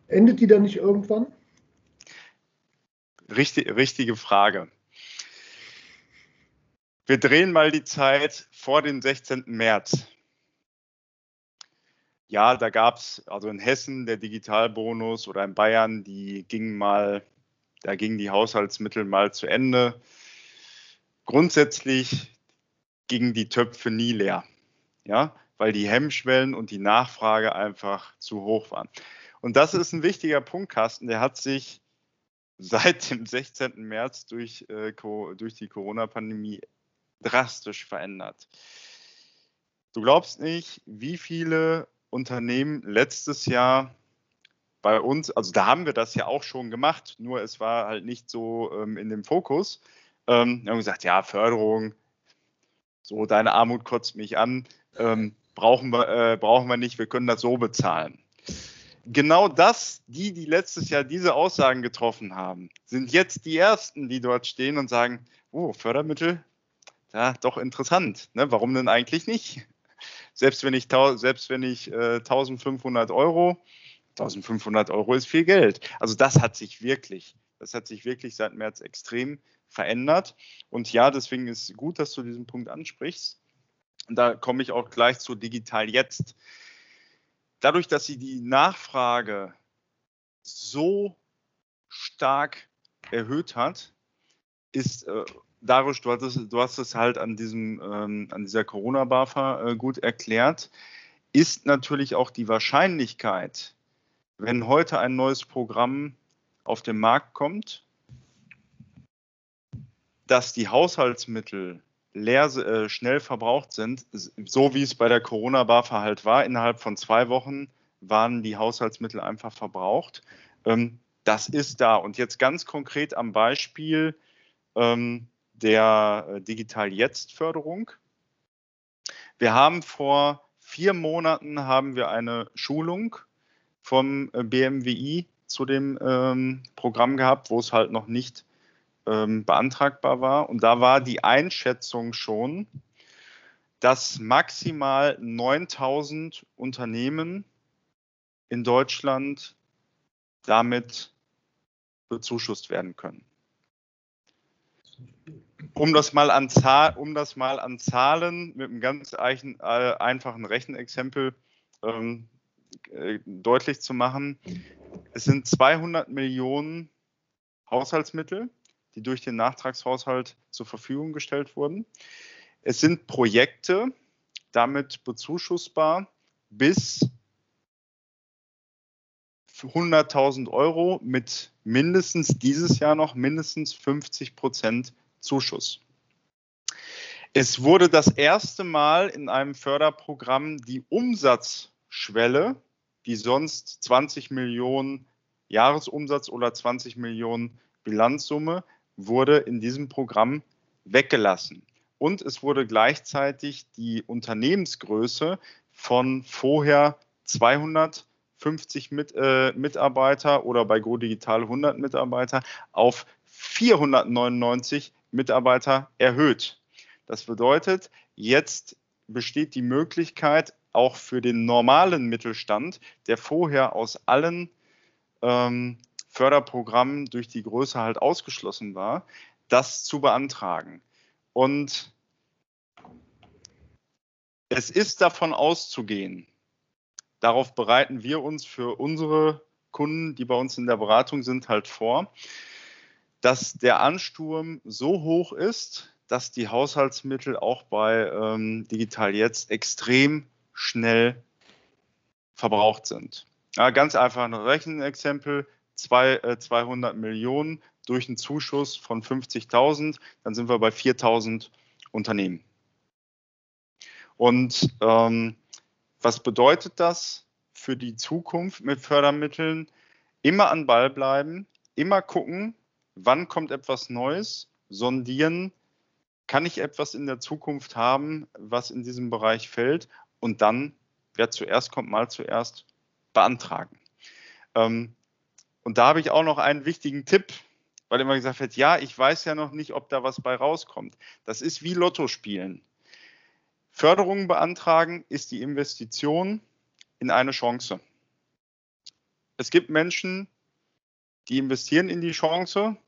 endet die da nicht irgendwann? Richtig, richtige Frage. Wir drehen mal die Zeit vor dem 16. März. Ja, da gab es, also in Hessen der Digitalbonus oder in Bayern, die gingen mal, da gingen die Haushaltsmittel mal zu Ende. Grundsätzlich gingen die Töpfe nie leer. Ja, weil die Hemmschwellen und die Nachfrage einfach zu hoch waren. Und das ist ein wichtiger Punkt, Carsten. Der hat sich seit dem 16. März durch, äh, durch die Corona-Pandemie drastisch verändert. Du glaubst nicht, wie viele Unternehmen letztes Jahr bei uns, also da haben wir das ja auch schon gemacht, nur es war halt nicht so ähm, in dem Fokus. Ähm, wir haben gesagt, ja, Förderung, so deine Armut kotzt mich an, ähm, brauchen, wir, äh, brauchen wir nicht, wir können das so bezahlen. Genau das, die, die letztes Jahr diese Aussagen getroffen haben, sind jetzt die Ersten, die dort stehen und sagen, oh, Fördermittel, ja, doch interessant. Ne? Warum denn eigentlich nicht? Selbst wenn ich, selbst wenn ich äh, 1500 Euro, 1500 Euro ist viel Geld. Also das hat sich wirklich, das hat sich wirklich seit März extrem verändert. Und ja, deswegen ist gut, dass du diesen Punkt ansprichst. Und da komme ich auch gleich zu Digital Jetzt. Dadurch, dass sie die Nachfrage so stark erhöht hat, ist äh, Darius, du, hattest, du hast es halt an, diesem, ähm, an dieser Corona-BAFA äh, gut erklärt, ist natürlich auch die Wahrscheinlichkeit, wenn heute ein neues Programm auf den Markt kommt, dass die Haushaltsmittel leer, äh, schnell verbraucht sind, so wie es bei der Corona-BAFA halt war. Innerhalb von zwei Wochen waren die Haushaltsmittel einfach verbraucht. Ähm, das ist da. Und jetzt ganz konkret am Beispiel ähm, der äh, Digital Jetzt Förderung. Wir haben vor vier Monaten haben wir eine Schulung vom äh, BMWI zu dem ähm, Programm gehabt, wo es halt noch nicht ähm, beantragbar war. Und da war die Einschätzung schon, dass maximal 9000 Unternehmen in Deutschland damit bezuschusst werden können. Um das mal an, Zahl, um das mal an Zahlen mit einem ganz eichen, äh, einfachen Rechenexempel ähm, äh, deutlich zu machen, es sind 200 Millionen Haushaltsmittel, die durch den Nachtragshaushalt zur Verfügung gestellt wurden. Es sind Projekte damit bezuschussbar bis 100.000 Euro mit mindestens dieses Jahr noch mindestens 50 Prozent Zuschuss. Es wurde das erste Mal in einem Förderprogramm die Umsatz Schwelle, die sonst 20 Millionen Jahresumsatz oder 20 Millionen Bilanzsumme, wurde in diesem Programm weggelassen. Und es wurde gleichzeitig die Unternehmensgröße von vorher 250 mit, äh, Mitarbeiter oder bei Go Digital 100 Mitarbeiter auf 499 Mitarbeiter erhöht. Das bedeutet, jetzt besteht die Möglichkeit, auch für den normalen Mittelstand, der vorher aus allen ähm, Förderprogrammen durch die Größe halt ausgeschlossen war, das zu beantragen. Und es ist davon auszugehen, darauf bereiten wir uns für unsere Kunden, die bei uns in der Beratung sind, halt vor, dass der Ansturm so hoch ist, dass die Haushaltsmittel auch bei ähm, Digital jetzt extrem schnell verbraucht sind. Ja, ganz einfach ein Rechenexempel, zwei, äh, 200 Millionen durch einen Zuschuss von 50.000, dann sind wir bei 4.000 Unternehmen. Und ähm, was bedeutet das für die Zukunft mit Fördermitteln? Immer an Ball bleiben, immer gucken, wann kommt etwas Neues, sondieren, kann ich etwas in der Zukunft haben, was in diesem Bereich fällt und dann, wer zuerst kommt, mal zuerst beantragen. Ähm, und da habe ich auch noch einen wichtigen Tipp, weil immer gesagt wird, ja, ich weiß ja noch nicht, ob da was bei rauskommt. Das ist wie Lotto spielen. Förderungen beantragen ist die Investition in eine Chance. Es gibt Menschen, die investieren in die Chance,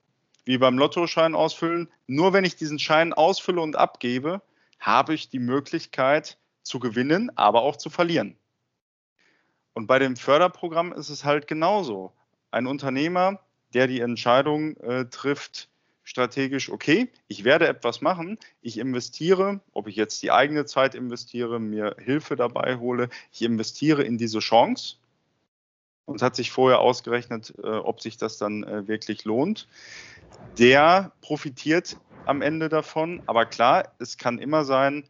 wie beim Lottoschein ausfüllen. Nur wenn ich diesen Schein ausfülle und abgebe, habe ich die Möglichkeit zu gewinnen, aber auch zu verlieren. Und bei dem Förderprogramm ist es halt genauso. Ein Unternehmer, der die Entscheidung äh, trifft, strategisch, okay, ich werde etwas machen, ich investiere, ob ich jetzt die eigene Zeit investiere, mir Hilfe dabei hole, ich investiere in diese Chance. Und hat sich vorher ausgerechnet, äh, ob sich das dann äh, wirklich lohnt. Der profitiert am Ende davon, aber klar, es kann immer sein,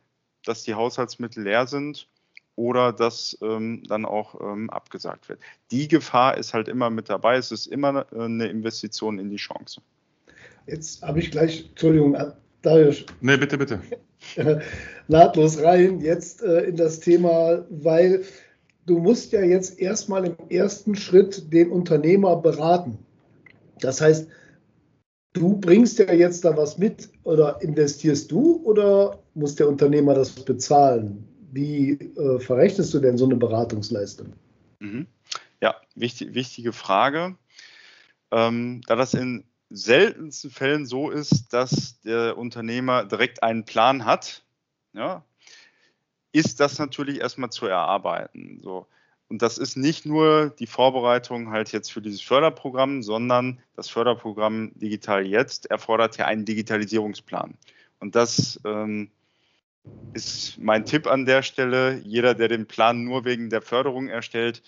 dass die Haushaltsmittel leer sind oder dass ähm, dann auch ähm, abgesagt wird. Die Gefahr ist halt immer mit dabei. Es ist immer äh, eine Investition in die Chance. Jetzt habe ich gleich, Entschuldigung, Darius. Nee, bitte, bitte. nahtlos rein jetzt äh, in das Thema, weil du musst ja jetzt erstmal im ersten Schritt den Unternehmer beraten. Das heißt, du bringst ja jetzt da was mit oder investierst du oder muss der Unternehmer das bezahlen? Wie äh, verrechnest du denn so eine Beratungsleistung? Mhm. Ja, wichtig, wichtige Frage. Ähm, da das in seltensten Fällen so ist, dass der Unternehmer direkt einen Plan hat, ja, ist das natürlich erstmal zu erarbeiten. So. Und das ist nicht nur die Vorbereitung halt jetzt für dieses Förderprogramm, sondern das Förderprogramm Digital Jetzt erfordert ja einen Digitalisierungsplan. Und das ähm, ist mein Tipp an der Stelle. Jeder, der den Plan nur wegen der Förderung erstellt,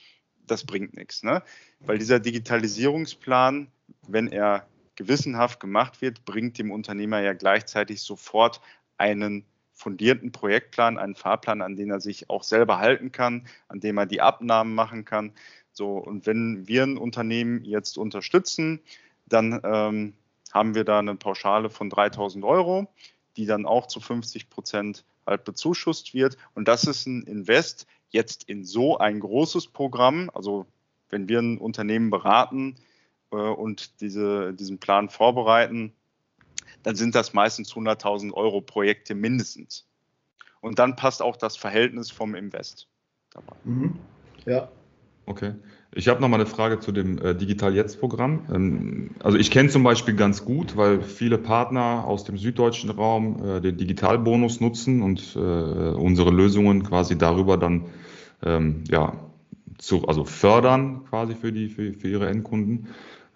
das bringt nichts. Ne? Weil dieser Digitalisierungsplan, wenn er gewissenhaft gemacht wird, bringt dem Unternehmer ja gleichzeitig sofort einen fundierten Projektplan, einen Fahrplan, an den er sich auch selber halten kann, an dem er die Abnahmen machen kann. So, und wenn wir ein Unternehmen jetzt unterstützen, dann ähm, haben wir da eine Pauschale von 3000 Euro, die dann auch zu 50 Prozent halt bezuschusst wird. Und das ist ein Invest jetzt in so ein großes Programm. Also wenn wir ein Unternehmen beraten, äh, und diese, diesen Plan vorbereiten, dann sind das meistens 100.000 Euro Projekte mindestens. Und dann passt auch das Verhältnis vom Invest dabei. Mhm. Ja. Okay. Ich habe noch mal eine Frage zu dem äh, Digital Jetzt Programm. Ähm, also ich kenne zum Beispiel ganz gut, weil viele Partner aus dem süddeutschen Raum äh, den Digitalbonus nutzen und äh, unsere Lösungen quasi darüber dann ähm, ja zu, also fördern quasi für die für, für ihre Endkunden.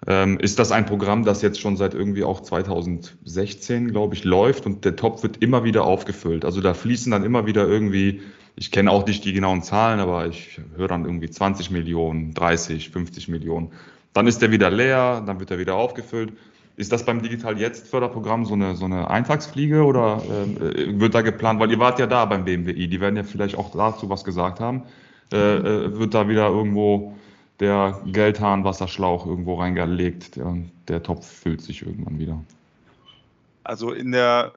Ähm, ist das ein Programm, das jetzt schon seit irgendwie auch 2016, glaube ich, läuft und der Topf wird immer wieder aufgefüllt. Also da fließen dann immer wieder irgendwie, ich kenne auch nicht die genauen Zahlen, aber ich höre dann irgendwie 20 Millionen, 30, 50 Millionen. Dann ist der wieder leer, dann wird er wieder aufgefüllt. Ist das beim Digital Jetzt Förderprogramm so eine, so eine Eintagsfliege oder äh, wird da geplant, weil ihr wart ja da beim BMWI, die werden ja vielleicht auch dazu was gesagt haben. äh, äh, wird da wieder irgendwo der Geldhahn-Wasserschlauch irgendwo reingelegt. Der, der Topf füllt sich irgendwann wieder. Also in der,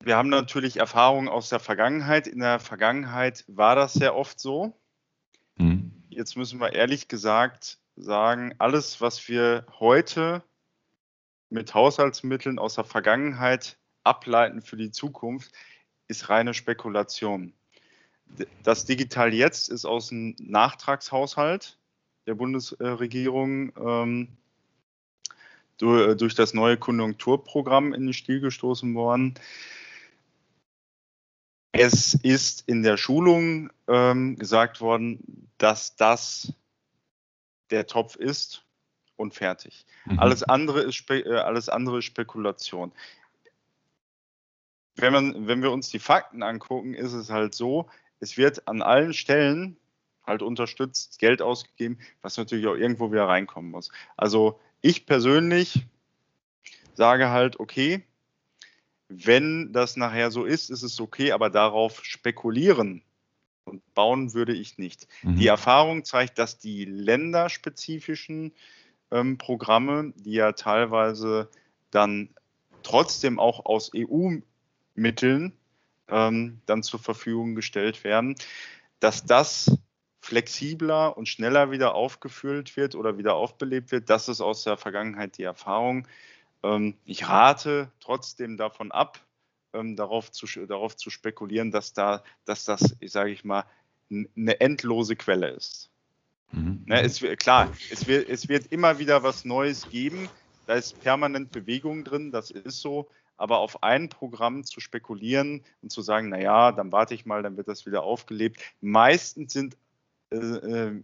wir haben natürlich Erfahrungen aus der Vergangenheit. In der Vergangenheit war das sehr oft so. Mhm. Jetzt müssen wir ehrlich gesagt sagen, alles, was wir heute mit Haushaltsmitteln aus der Vergangenheit ableiten für die Zukunft, ist reine Spekulation. Das Digital Jetzt ist aus einem Nachtragshaushalt der Bundesregierung ähm, durch das neue Konjunkturprogramm in den Stil gestoßen worden. Es ist in der Schulung ähm, gesagt worden, dass das der Topf ist und fertig. Mhm. Alles, andere ist äh, alles andere ist Spekulation. Wenn, man, wenn wir uns die Fakten angucken, ist es halt so, es wird an allen Stellen halt unterstützt, Geld ausgegeben, was natürlich auch irgendwo wieder reinkommen muss. Also ich persönlich sage halt, okay, wenn das nachher so ist, ist es okay, aber darauf spekulieren und bauen würde ich nicht. Mhm. Die Erfahrung zeigt, dass die länderspezifischen ähm, Programme, die ja teilweise dann trotzdem auch aus EU-Mitteln ähm, dann zur Verfügung gestellt werden, dass das flexibler und schneller wieder aufgefüllt wird oder wieder aufbelebt wird. Das ist aus der Vergangenheit die Erfahrung. Ähm, ich rate trotzdem davon ab, ähm, darauf, zu, darauf zu spekulieren, dass, da, dass das, sage ich mal, eine endlose Quelle ist. Mhm. Ne, es, klar, es wird, es wird immer wieder was Neues geben. Da ist permanent Bewegung drin, das ist so. Aber auf ein Programm zu spekulieren und zu sagen, naja, dann warte ich mal, dann wird das wieder aufgelebt. Meistens sind äh, äh,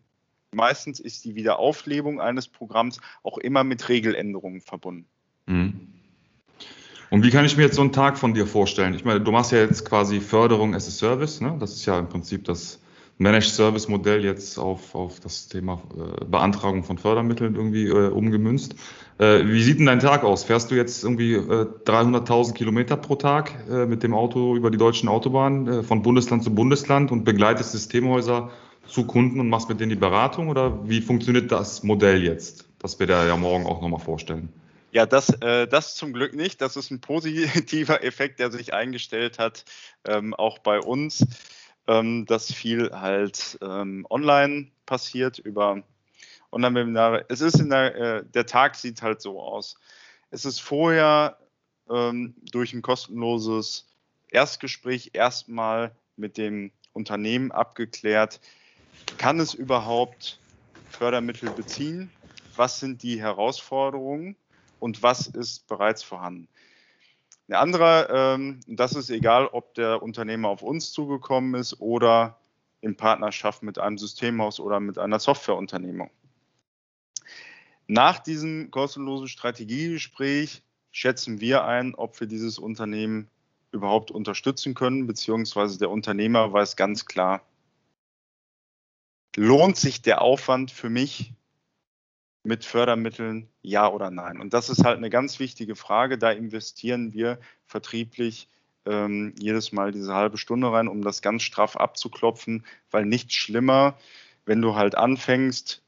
meistens ist die Wiederauflebung eines Programms auch immer mit Regeländerungen verbunden. Mhm. Und wie kann ich mir jetzt so einen Tag von dir vorstellen? Ich meine, du machst ja jetzt quasi Förderung as a Service, ne? Das ist ja im Prinzip das Managed Service Modell jetzt auf, auf das Thema äh, Beantragung von Fördermitteln irgendwie äh, umgemünzt. Äh, wie sieht denn dein Tag aus? Fährst du jetzt irgendwie 300.000 äh, Kilometer pro Tag äh, mit dem Auto über die deutschen Autobahnen von Bundesland zu Bundesland und begleitest Systemhäuser zu Kunden und machst mit denen die Beratung? Oder wie funktioniert das Modell jetzt, das wir da ja morgen auch nochmal vorstellen? Ja, das, äh, das zum Glück nicht. Das ist ein positiver Effekt, der sich eingestellt hat, ähm, auch bei uns ähm, dass viel halt ähm, online passiert über Online-Webinare. Es ist in der, äh, der Tag sieht halt so aus. Es ist vorher ähm, durch ein kostenloses Erstgespräch erstmal mit dem Unternehmen abgeklärt, kann es überhaupt Fördermittel beziehen? Was sind die Herausforderungen und was ist bereits vorhanden? Ein anderer, ähm, das ist egal, ob der Unternehmer auf uns zugekommen ist oder in Partnerschaft mit einem Systemhaus oder mit einer Softwareunternehmung. Nach diesem kostenlosen Strategiegespräch schätzen wir ein, ob wir dieses Unternehmen überhaupt unterstützen können, beziehungsweise der Unternehmer weiß ganz klar, lohnt sich der Aufwand für mich, mit Fördermitteln, ja oder nein? Und das ist halt eine ganz wichtige Frage. Da investieren wir vertrieblich ähm, jedes Mal diese halbe Stunde rein, um das ganz straff abzuklopfen, weil nichts schlimmer, wenn du halt anfängst,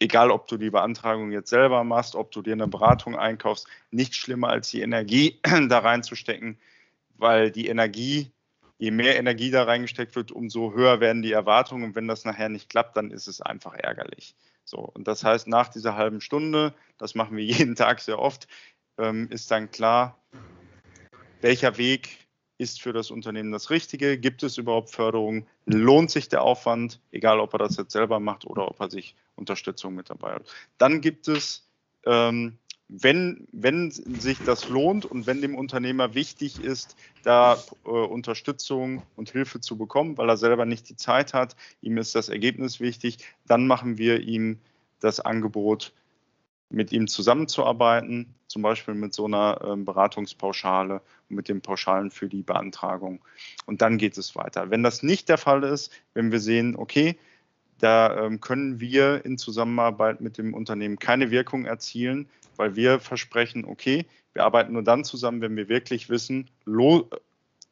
egal ob du die Beantragung jetzt selber machst, ob du dir eine Beratung einkaufst, nichts schlimmer als die Energie da reinzustecken, weil die Energie, je mehr Energie da reingesteckt wird, umso höher werden die Erwartungen und wenn das nachher nicht klappt, dann ist es einfach ärgerlich. So, und das heißt, nach dieser halben Stunde, das machen wir jeden Tag sehr oft, ähm, ist dann klar, welcher Weg ist für das Unternehmen das Richtige? Gibt es überhaupt Förderung? Lohnt sich der Aufwand, egal ob er das jetzt selber macht oder ob er sich Unterstützung mit dabei hat? Dann gibt es ähm, wenn, wenn sich das lohnt und wenn dem Unternehmer wichtig ist, da äh, Unterstützung und Hilfe zu bekommen, weil er selber nicht die Zeit hat, ihm ist das Ergebnis wichtig, dann machen wir ihm das Angebot, mit ihm zusammenzuarbeiten, zum Beispiel mit so einer äh, Beratungspauschale und mit den Pauschalen für die Beantragung. Und dann geht es weiter. Wenn das nicht der Fall ist, wenn wir sehen, okay, da ähm, können wir in Zusammenarbeit mit dem Unternehmen keine Wirkung erzielen, weil wir versprechen, okay, wir arbeiten nur dann zusammen, wenn wir wirklich wissen,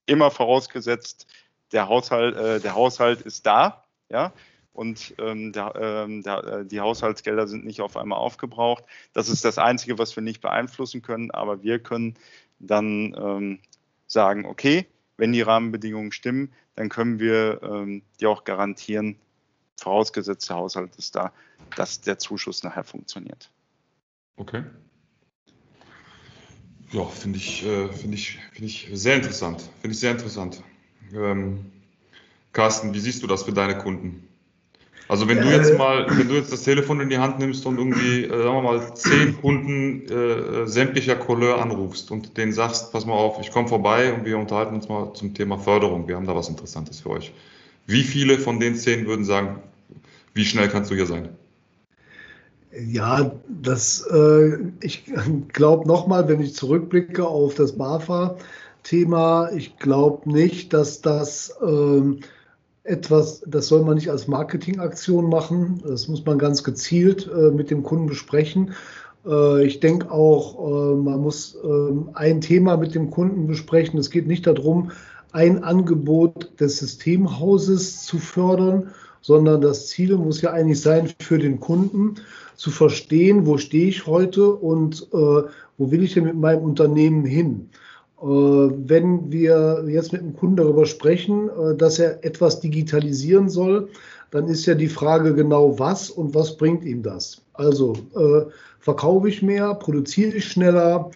immer vorausgesetzt, der Haushalt, äh, der Haushalt ist da, ja, und ähm, der, ähm, der, äh, die Haushaltsgelder sind nicht auf einmal aufgebraucht. Das ist das Einzige, was wir nicht beeinflussen können, aber wir können dann ähm, sagen, okay, wenn die Rahmenbedingungen stimmen, dann können wir ähm, die auch garantieren, vorausgesetzt der Haushalt ist da, dass der Zuschuss nachher funktioniert. Okay. Ja, finde ich, äh, find ich, find ich sehr interessant. Finde ich sehr interessant. Ähm, Carsten, wie siehst du das für deine Kunden? Also wenn du jetzt äh. mal, wenn du jetzt das Telefon in die Hand nimmst und irgendwie, äh, sagen wir mal, zehn Kunden äh, äh, sämtlicher Couleur anrufst und denen sagst, pass mal auf, ich komme vorbei und wir unterhalten uns mal zum Thema Förderung, wir haben da was Interessantes für euch. Wie viele von den zehn würden sagen, wie schnell kannst du hier sein? Ja, das, äh, ich glaube nochmal, wenn ich zurückblicke auf das BAFA-Thema, ich glaube nicht, dass das ähm, etwas, das soll man nicht als Marketingaktion machen. Das muss man ganz gezielt äh, mit dem Kunden besprechen. Äh, ich denke auch, äh, man muss ähm, ein Thema mit dem Kunden besprechen. Es geht nicht darum, ein Angebot des Systemhauses zu fördern, sondern das Ziel muss ja eigentlich sein, für den Kunden zu verstehen, wo stehe ich heute und äh, wo will ich denn mit meinem Unternehmen hin. Äh, wenn wir jetzt mit dem Kunden darüber sprechen, äh, dass er etwas digitalisieren soll, dann ist ja die Frage genau was und was bringt ihm das. Also äh, verkaufe ich mehr, produziere ich schneller,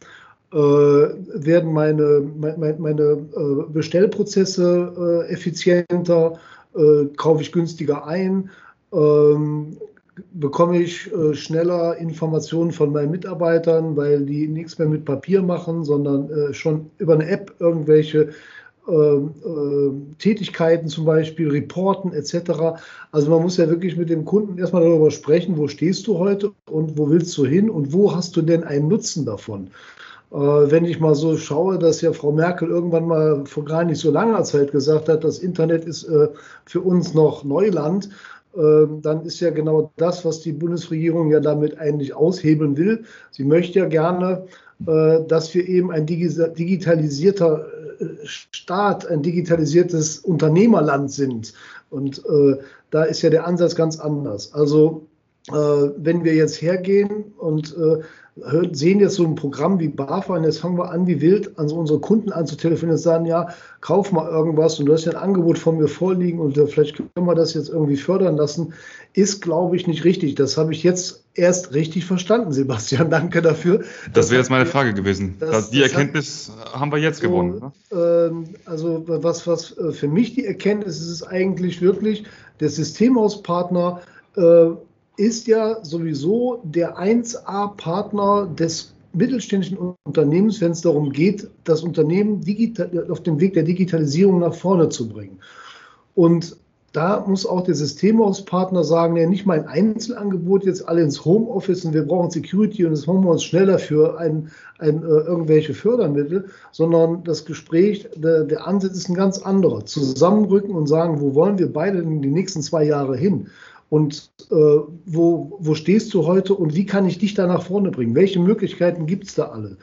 äh, werden meine, meine, meine äh, Bestellprozesse effizienter, kaufe ich günstiger ein, ähm, bekomme ich äh, schneller Informationen von meinen Mitarbeitern, weil die nichts mehr mit Papier machen, sondern äh, schon über eine App irgendwelche äh, äh Tätigkeiten zum Beispiel reporten etc. Also man muss ja wirklich mit dem Kunden erstmal darüber sprechen, wo stehst du heute und wo willst du hin und wo hast du denn einen Nutzen davon. Wenn ich mal so schaue, dass ja Frau Merkel irgendwann mal vor gar nicht so langer Zeit gesagt hat, das Internet ist für uns noch Neuland, ähm, dann ist ja genau das, was die Bundesregierung ja damit eigentlich aushebeln will. Sie möchte ja gerne, äh, dass wir eben ein digitalisierter äh, Staat, ein digitalisiertes Unternehmerland sind. Und äh, da ist ja der Ansatz ganz anders. Also wenn wir jetzt hergehen und sehen jetzt so ein Programm wie BAFA und jetzt fangen wir an, wie wild an so unsere Kunden anzutelefonieren und sagen, ja, kauf mal irgendwas und du hast ja ein Angebot von mir vorliegen und äh, vielleicht können wir das jetzt irgendwie fördern lassen, ist, glaube ich, nicht richtig. Das habe ich jetzt erst richtig verstanden, Sebastian. Danke dafür. Das wäre jetzt meine Frage gewesen. Das, die Erkenntnis hat, haben wir jetzt so, gewonnen. Ne? Ähm, also was, was äh, für mich die Erkenntnis ist, ist eigentlich wirklich, der Systemhauspartner äh, ist ja sowieso der 1A-Partner des mittelständischen Unternehmens, wenn es darum geht, das Unternehmen auf dem Weg der Digitalisierung nach vorne zu bringen. Und da muss auch der Systemhauspartner sagen, ja, nicht mein Einzelangebot jetzt alle ins Homeoffice und wir brauchen Security und das machen wir uns schneller für ein, ein, äh, irgendwelche Fördermittel, sondern das Gespräch, der, der Ansatz ist ein ganz anderer. Zusammenrücken und sagen, wo wollen wir beide in die nächsten zwei Jahre hin? Und äh, wo, wo stehst du heute und wie kann ich dich da nach vorne bringen? Welche Möglichkeiten gibt es da alle?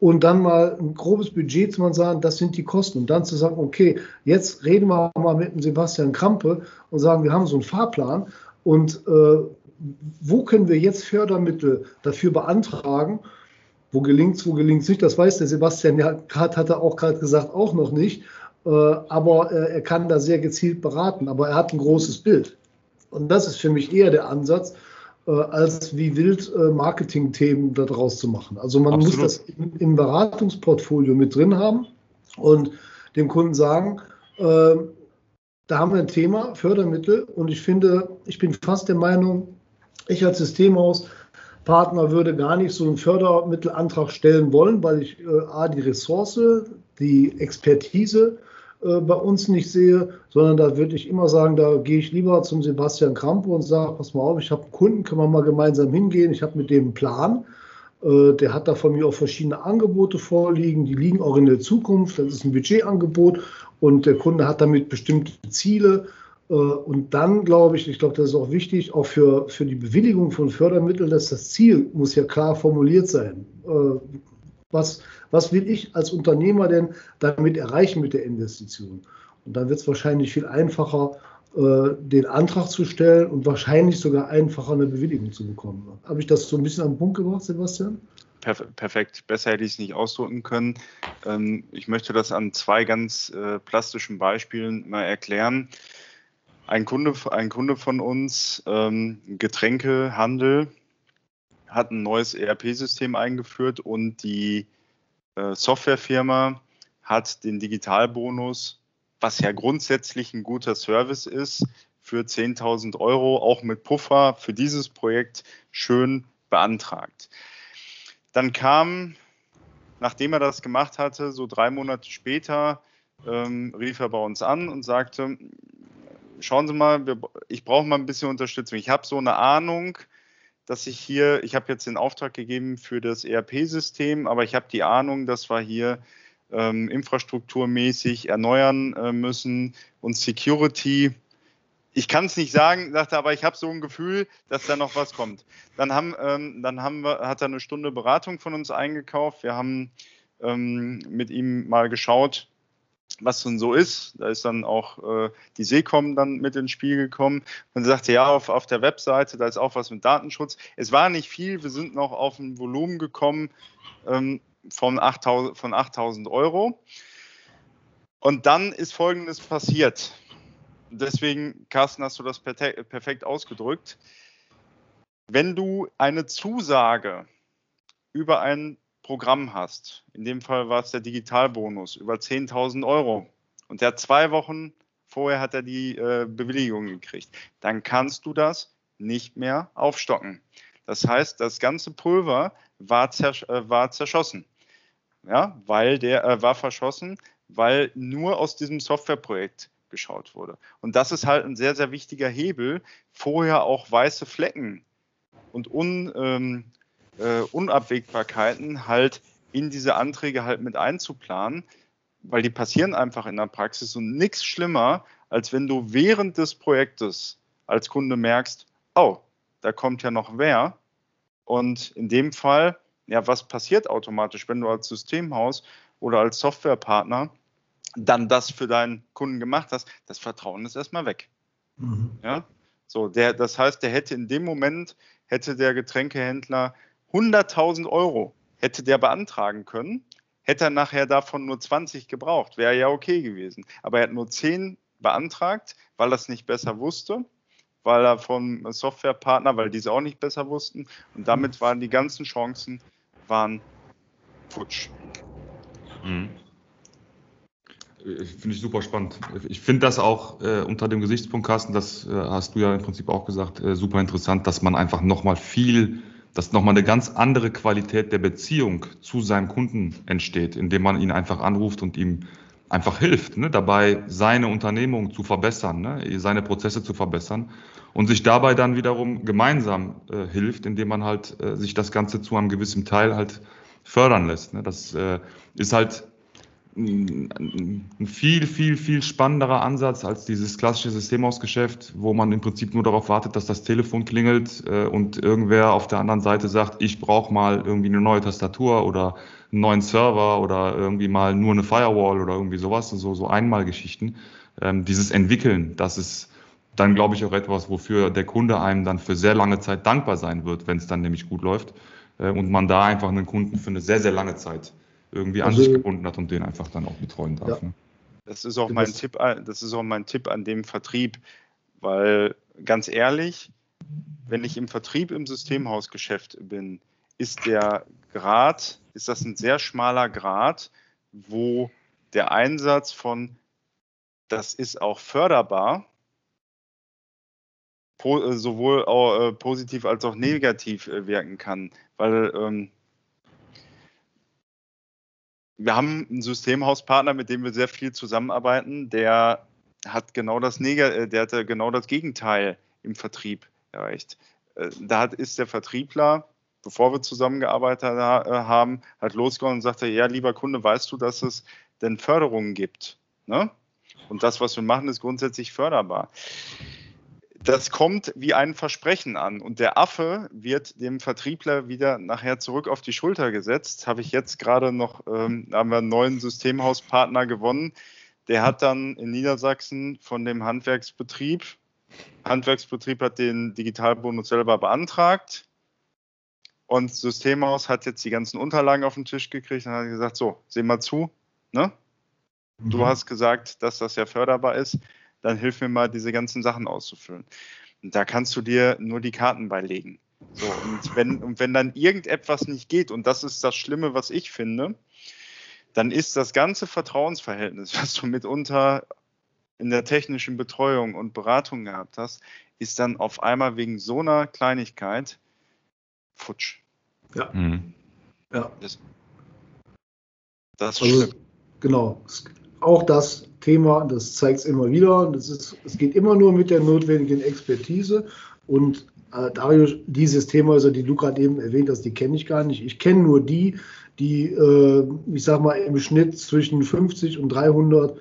Und dann mal ein grobes Budget zu sagen, das sind die Kosten. Und dann zu sagen, okay, jetzt reden wir mal mit dem Sebastian Krampe und sagen, wir haben so einen Fahrplan und äh, wo können wir jetzt Fördermittel dafür beantragen? Wo gelingt es, wo gelingt es nicht? Das weiß der Sebastian ja gerade, hat er auch gerade gesagt, auch noch nicht. Äh, aber äh, er kann da sehr gezielt beraten. Aber er hat ein großes Bild. Und das ist für mich eher der Ansatz, äh, als wie wild äh, Marketing-Themen daraus zu machen. Also man Absolut. muss das im, im, Beratungsportfolio mit drin haben und dem Kunden sagen, äh, da haben wir ein Thema, Fördermittel, und ich finde, ich bin fast der Meinung, ich als Systemhauspartner würde gar nicht so einen Fördermittelantrag stellen wollen, weil ich äh, A, die Ressource, die Expertise äh, bei uns nicht sehe, sondern da würde ich immer sagen, da gehe ich lieber zum Sebastian Krampe und sage, pass mal auf, ich habe einen Kunden, können wir mal gemeinsam hingehen, ich habe mit dem einen Plan. Äh, der hat da von mir auch verschiedene Angebote vorliegen, die liegen auch in der Zukunft. Das ist ein Budgetangebot und der Kunde hat damit bestimmte Ziele. Äh, und dann glaube ich, ich glaube, das ist auch wichtig, auch für, für die Bewilligung von Fördermitteln, dass das Ziel muss ja klar formuliert sein. Was, was will ich als Unternehmer denn damit erreichen mit der Investition? Und dann wird es wahrscheinlich viel einfacher, äh, den Antrag zu stellen und wahrscheinlich sogar einfacher eine Bewilligung zu bekommen. Habe ich das so ein bisschen am Punkt gebracht, Sebastian? Perfekt, besser hätte ich es nicht ausdrücken können. Ähm, ich möchte das an zwei ganz äh, plastischen Beispielen mal erklären. Ein Kunde, ein Kunde von uns, ähm, Getränkehandel, hat ein neues ERP-System eingeführt und die äh, Softwarefirma hat den Digitalbonus, was ja grundsätzlich ein guter Service ist, für 10.000 Euro auch mit Puffer für dieses Projekt schön beantragt. Dann kam, nachdem er das gemacht hatte, so drei Monate später, ähm, rief er bei uns an und sagte, schauen Sie mal, wir, ich brauche mal ein bisschen Unterstützung. Ich habe so eine Ahnung, dass ich hier, ich habe jetzt den Auftrag gegeben für das ERP-System, aber ich habe die Ahnung, dass wir hier ähm, infrastrukturmäßig erneuern äh, müssen und Security. Ich kann es nicht sagen, sagte, aber ich habe so ein Gefühl, dass da noch was kommt. Dann haben, ähm, dann haben wir, hat er eine Stunde Beratung von uns eingekauft. Wir haben ähm, mit ihm mal geschaut, was denn so ist. Da ist dann auch äh, die Seekom dann mit ins Spiel gekommen und sagte, ja, auf, auf der Webseite, da ist auch was mit Datenschutz. Es war nicht viel, wir sind noch auf ein Volumen gekommen ähm, von 8000 von 8000 Euro. Und dann ist Folgendes passiert. Deswegen, Carsten, hast du das perfekt ausgedrückt. Wenn du eine Zusage über ein Programm hast, in dem Fall war es der Digitalbonus, über 10.000 Euro und der zwei Wochen vorher hat er die äh, Bewilligung gekriegt, dann kannst du das nicht mehr aufstocken. Das heißt, das ganze Pulver war, zersch äh, war zerschossen. Ja, weil der äh, war verschossen, weil nur aus diesem Softwareprojekt geschaut wurde. Und das ist halt ein sehr, sehr wichtiger Hebel, vorher auch weiße Flecken und un, ähm, äh, Unabwägbarkeiten halt in diese Anträge halt mit einzuplanen, weil die passieren einfach in der Praxis und nichts schlimmer, als wenn du während des Projektes als Kunde merkst, oh, da kommt ja noch wer. Und in dem Fall, ja, was passiert automatisch, wenn du als Systemhaus oder als Softwarepartner dann das für deinen Kunden gemacht hast? Das Vertrauen ist erstmal weg. Mhm. Ja, so, der, das heißt, der hätte in dem Moment, hätte der Getränkehändler 100.000 Euro hätte der beantragen können, hätte er nachher davon nur 20 gebraucht, wäre ja okay gewesen. Aber er hat nur 10 beantragt, weil er es nicht besser wusste, weil er vom Softwarepartner, weil diese auch nicht besser wussten. Und damit waren die ganzen Chancen waren futsch. Mhm. Finde ich super spannend. Ich finde das auch äh, unter dem Gesichtspunkt, Carsten, das äh, hast du ja im Prinzip auch gesagt, äh, super interessant, dass man einfach nochmal viel dass nochmal eine ganz andere Qualität der Beziehung zu seinem Kunden entsteht, indem man ihn einfach anruft und ihm einfach hilft, ne, dabei seine Unternehmung zu verbessern, ne, seine Prozesse zu verbessern und sich dabei dann wiederum gemeinsam äh, hilft, indem man halt äh, sich das Ganze zu einem gewissen Teil halt fördern lässt. Ne. Das äh, ist halt ein viel, viel, viel spannenderer Ansatz als dieses klassische Systemhausgeschäft, wo man im Prinzip nur darauf wartet, dass das Telefon klingelt äh, und irgendwer auf der anderen Seite sagt, ich brauche mal irgendwie eine neue Tastatur oder einen neuen Server oder irgendwie mal nur eine Firewall oder irgendwie sowas, so, so Einmalgeschichten. Ähm, dieses Entwickeln, das ist dann, glaube ich, auch etwas, wofür der Kunde einem dann für sehr lange Zeit dankbar sein wird, wenn es dann nämlich gut läuft äh, und man da einfach einen Kunden für eine sehr, sehr lange Zeit irgendwie also, an sich gebunden hat und den einfach dann auch betreuen darf. Ja. Ne? Das ist auch mein Tipp, das ist auch mein Tipp an dem Vertrieb, weil ganz ehrlich, wenn ich im Vertrieb im Systemhausgeschäft bin, ist der Grad, ist das ein sehr schmaler Grad, wo der Einsatz von das ist auch förderbar, sowohl äh, positiv als auch negativ äh, wirken kann. Weil ähm, wir haben einen Systemhauspartner, mit dem wir sehr viel zusammenarbeiten, der hat genau das Neg äh, der hatte genau das Gegenteil im Vertrieb erreicht. Äh, da hat, ist der Vertriebler, bevor wir zusammengearbeitet äh, haben, hat losgegangen und sagte, ja, lieber Kunde, weißt du, dass es denn Förderungen gibt? Ne? Und das, was wir machen, ist grundsätzlich förderbar das kommt wie ein Versprechen an. Und der Affe wird dem Vertriebler wieder nachher zurück auf die Schulter gesetzt. Habe ich jetzt gerade noch, ähm, haben wir einen neuen Systemhauspartner gewonnen. der hat dann in Niedersachsen von dem Handwerksbetrieb, Handwerksbetrieb hat den Digitalbonus selber beantragt und Systemhaus hat jetzt die ganzen Unterlagen auf den Tisch gekriegt und hat gesagt, so, seh mal zu, ne? Du mhm. hast gesagt, dass das ja förderbar ist, dann hilf mir mal, diese ganzen Sachen auszufüllen. Und da kannst du dir nur die Karten beilegen. So, und wenn, und wenn dann irgendetwas nicht geht, und das ist das Schlimme, was ich finde, dann ist das ganze Vertrauensverhältnis, was du mitunter in der technischen Betreuung und Beratung gehabt hast, ist dann auf einmal wegen so einer Kleinigkeit futsch. Ja. Mhm. Ja. Das, das ist also, schlimm. Genau. Auch das Thema, das zeigt es immer wieder. Das ist, es geht immer nur mit der notwendigen Expertise. Und äh, Darius, die Systemhäuser, die du gerade eben erwähnt hast, die kenne ich gar nicht. Ich kenne nur die, die, äh, ich sag mal, im Schnitt zwischen 50 und 300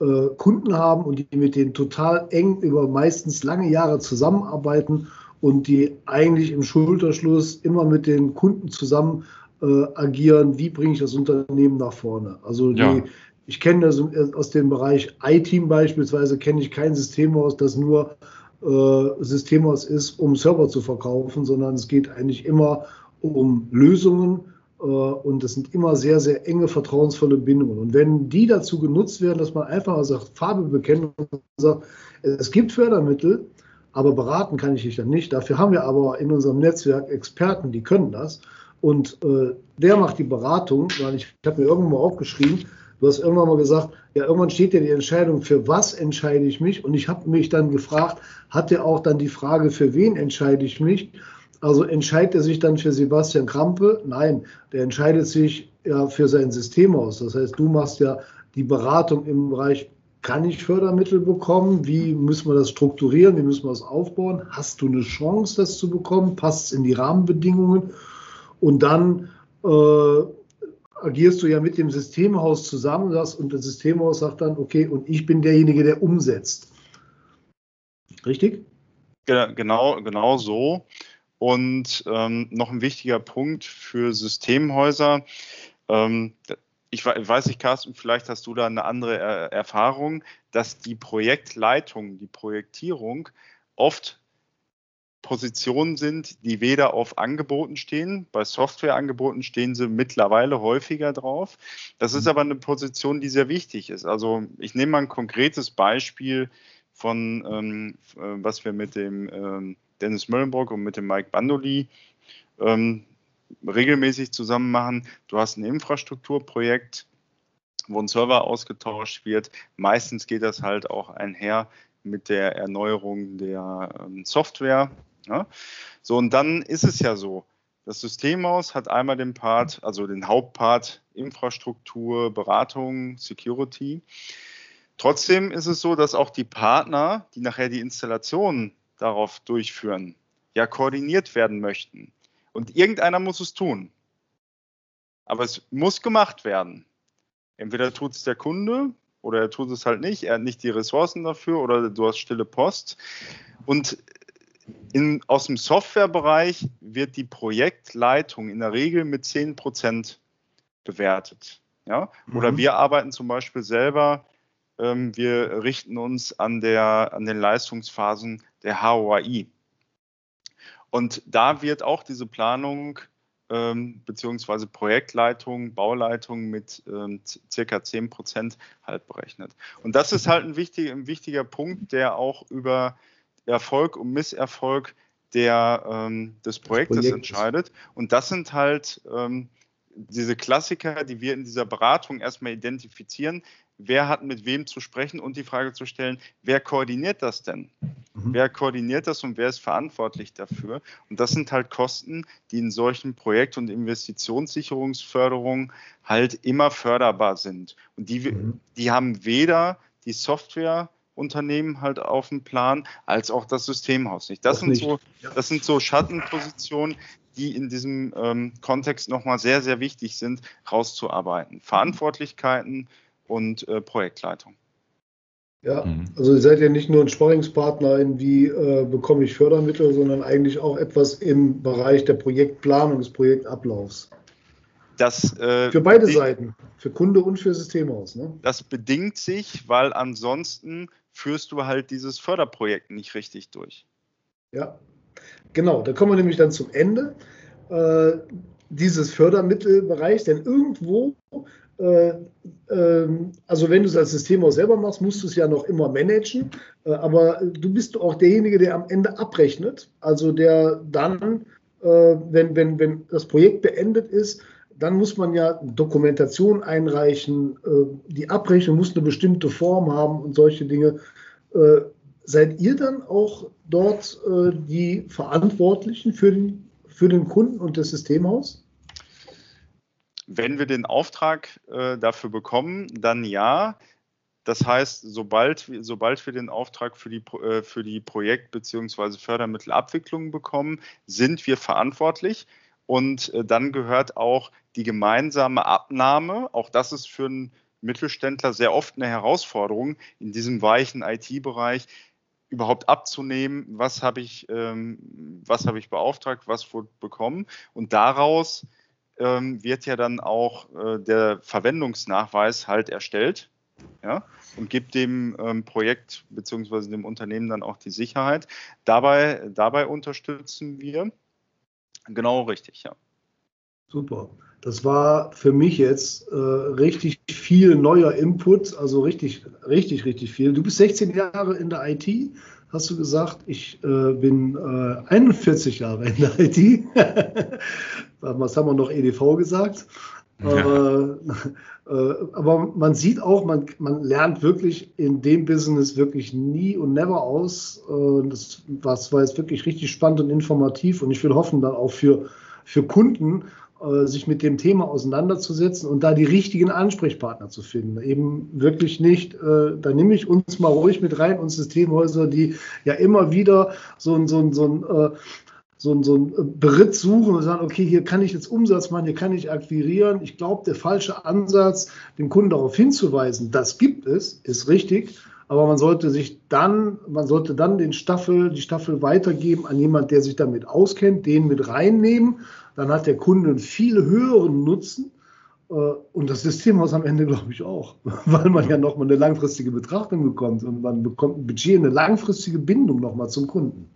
äh, Kunden haben und die mit denen total eng über meistens lange Jahre zusammenarbeiten und die eigentlich im Schulterschluss immer mit den Kunden zusammen äh, agieren, wie bringe ich das Unternehmen nach vorne. Also die, ja. Ich kenne das aus dem Bereich iTeam beispielsweise, kenne ich kein Systemhaus, das nur äh, Systemhaus ist, um Server zu verkaufen, sondern es geht eigentlich immer um Lösungen äh, und das sind immer sehr, sehr enge, vertrauensvolle Bindungen. Und wenn die dazu genutzt werden, dass man einfach sagt, Farbe bekennen und sagt, es gibt Fördermittel, aber beraten kann ich dich dann nicht. Dafür haben wir aber in unserem Netzwerk Experten, die können das. Und äh, der macht die Beratung, weil ich, ich habe mir irgendwann mal aufgeschrieben, du hast irgendwann mal gesagt, ja, irgendwann steht ja die Entscheidung, für was entscheide ich mich? Und ich habe mich dann gefragt, hat er auch dann die Frage, für wen entscheide ich mich? Also entscheidet er sich dann für Sebastian Krampe? Nein, der entscheidet sich ja für sein System aus. Das heißt, du machst ja die Beratung im Bereich, kann ich Fördermittel bekommen? Wie müssen wir das strukturieren? Wie müssen wir das aufbauen? Hast du eine Chance, das zu bekommen? Passt es in die Rahmenbedingungen? Und dann äh, agierst du ja mit dem Systemhaus zusammen und das Systemhaus sagt dann, okay, und ich bin derjenige, der umsetzt. Richtig? Genau, genau so. Und ähm, noch ein wichtiger Punkt für Systemhäuser. Ähm, ich weiß nicht, Carsten, vielleicht hast du da eine andere Erfahrung, dass die Projektleitung, die Projektierung oft Positionen sind, die weder auf Angeboten stehen. Bei Softwareangeboten stehen sie mittlerweile häufiger drauf. Das ist mhm. aber eine Position, die sehr wichtig ist. Also ich nehme mal ein konkretes Beispiel von, ähm, äh, was wir mit dem ähm, Dennis Möllenbrock und mit dem Mike Bandoli ähm, regelmäßig zusammen machen. Du hast ein Infrastrukturprojekt, wo ein Server ausgetauscht wird. Meistens geht das halt auch einher mit der Erneuerung der ähm, Software. Ja? So, und dann ist es ja so, das Systemhaus hat einmal den Part, also den Hauptpart Infrastruktur, Beratung, Security. Trotzdem ist es so, dass auch die Partner, die nachher die Installation darauf durchführen, ja koordiniert werden möchten. Und irgendeiner muss es tun. Aber es muss gemacht werden. Entweder tut es der Kunde oder er tut es halt nicht. Er hat nicht die Ressourcen dafür oder du hast stille Post. Und in, aus dem Softwarebereich wird die Projektleitung in der Regel mit 10 Prozent bewertet. Ja? Oder mhm. wir arbeiten zum Beispiel selber, ähm, wir richten uns an, der, an den Leistungsphasen der HOAI. Und da wird auch diese Planung ähm, beziehungsweise Projektleitung, Bauleitung mit ähm, circa 10 Prozent halt berechnet. Und das ist halt ein, wichtig, ein wichtiger Punkt, der auch über Erfolg und Misserfolg der, ähm, des Projektes Projekt entscheidet. Und das sind halt ähm, diese Klassiker, die wir in dieser Beratung erstmal identifizieren. Wer hat mit wem zu sprechen und die Frage zu stellen, wer koordiniert das denn? Mhm. Wer koordiniert das und wer ist verantwortlich dafür? Und das sind halt Kosten, die in solchen Projekt- und Investitionssicherungsförderungen halt immer förderbar sind. Und die, mhm. die haben weder die Software, Unternehmen halt auf dem Plan, als auch das Systemhaus nicht. Das, sind, nicht. So, das sind so Schattenpositionen, die in diesem ähm, Kontext nochmal sehr, sehr wichtig sind, rauszuarbeiten. Verantwortlichkeiten und äh, Projektleitung. Ja, mhm. also ihr seid ja nicht nur ein Sparringspartner in wie äh, bekomme ich Fördermittel, sondern eigentlich auch etwas im Bereich der Projektplanung, des Projektablaufs. Das, äh, für beide Seiten, für Kunde und für Systemhaus. Ne? Das bedingt sich, weil ansonsten führst du halt dieses Förderprojekt nicht richtig durch. Ja, genau. Da kommen wir nämlich dann zum Ende äh, dieses Fördermittelbereichs, denn irgendwo äh, ähm, also wenn du es als Systemhaus selber machst, musst du es ja noch immer managen, äh, aber du bist auch derjenige, der am Ende abrechnet, also der dann, äh, wenn, wenn, wenn das Projekt beendet ist, dann muss man ja Dokumentation einreichen, die Abrechnung muss eine bestimmte Form haben und solche Dinge. Seid ihr dann auch dort die Verantwortlichen für den, für den Kunden und das Systemhaus? Wenn wir den Auftrag äh, dafür bekommen, dann ja. Das heißt, sobald, sobald wir den Auftrag für die, äh, für die Projekt- bzw. Fördermittelabwicklung bekommen, sind wir verantwortlich. Und äh, dann gehört auch die gemeinsame Abnahme, auch das ist für einen Mittelständler sehr oft eine Herausforderung, in diesem weichen IT-Bereich überhaupt abzunehmen, was habe ich, ähm, was habe ich beauftragt, was wurde bekommen und daraus ähm, wird ja dann auch äh, der Verwendungsnachweis halt erstellt ja, und gibt dem ähm, Projekt bzw. dem Unternehmen dann auch die Sicherheit. Dabei, dabei unterstützen wir. Genau richtig, ja. Super. Das war für mich jetzt äh, richtig viel neuer Input, also richtig, richtig, richtig viel. Du bist 16 Jahre in der IT, hast du gesagt. Ich äh, bin äh, 41 Jahre in der IT. Was haben wir noch EDV gesagt? Ja. Äh, aber man sieht auch, man, man lernt wirklich in dem Business wirklich nie und never aus. Äh, das, das war jetzt wirklich richtig spannend und informativ und ich will hoffen, dann auch für, für Kunden, äh, sich mit dem Thema auseinanderzusetzen und da die richtigen Ansprechpartner zu finden. Eben wirklich nicht, äh, da nehme ich uns mal ruhig mit rein und Systemhäuser, die ja immer wieder so ein, so ein, so ein äh, so so ein Beritt suchen und sagen, okay, hier kann ich jetzt Umsatz machen, hier kann ich akquirieren. Ich glaube, der falsche Ansatz, den Kunden darauf hinzuweisen, das gibt es, ist richtig. Aber man sollte sich dann, man sollte dann den Staffel, die Staffel weitergeben an jemand, der sich damit auskennt, den mit reinnehmen dann hat der Kunde einen viel höheren Nutzen äh, und das Systemhaus am Ende, glaube ich, auch, weil man ja nochmal eine langfristige Betrachtung bekommt und man bekommt ein Budget, eine langfristige Bindung nochmal zum Kunden.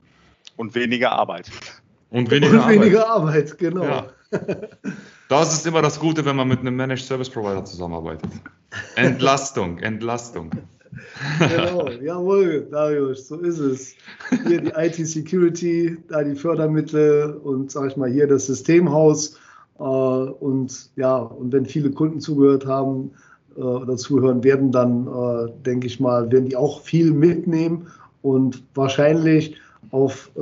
Und weniger Arbeit. Und weniger, und Arbeit. weniger Arbeit. genau. Ja. Das ist immer das Gute, wenn man mit einem Managed Service Provider zusammenarbeitet. Entlastung, Entlastung. Genau, jawohl, Darius, so ist es. Hier die IT-Security, da die Fördermittel und sag ich mal hier das Systemhaus. Äh, und ja, und wenn viele Kunden zugehört haben äh, oder zuhören werden, dann äh, denke ich mal, werden die auch viel mitnehmen und wahrscheinlich auf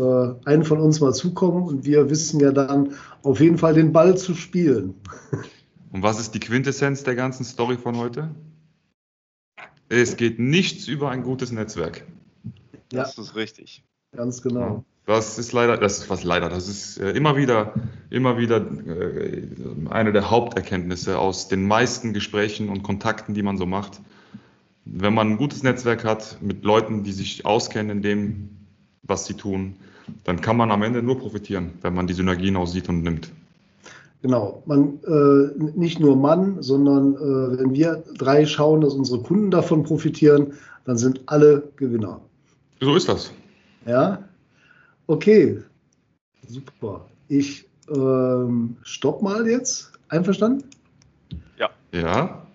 einen von uns mal zukommen. Und wir wissen ja dann auf jeden Fall den Ball zu spielen. Und was ist die Quintessenz der ganzen Story von heute? Es geht nichts über ein gutes Netzwerk. Ja. Das ist richtig. Ganz genau. Das ist leider, das ist was leider, das ist äh, immer wieder, immer wieder äh, eine der Haupterkenntnisse aus den meisten Gesprächen und Kontakten, die man so macht. Wenn man ein gutes Netzwerk hat mit Leuten, die sich auskennen in dem, was sie tun, dann kann man am Ende nur profitieren, wenn man die Synergien aussieht und nimmt. Genau, man, äh, nicht nur Mann, sondern äh, wenn wir drei schauen, dass unsere Kunden davon profitieren, dann sind alle Gewinner. So ist das. Ja, okay, super. Ich ähm, stopp mal jetzt. Einverstanden? Ja. Ja.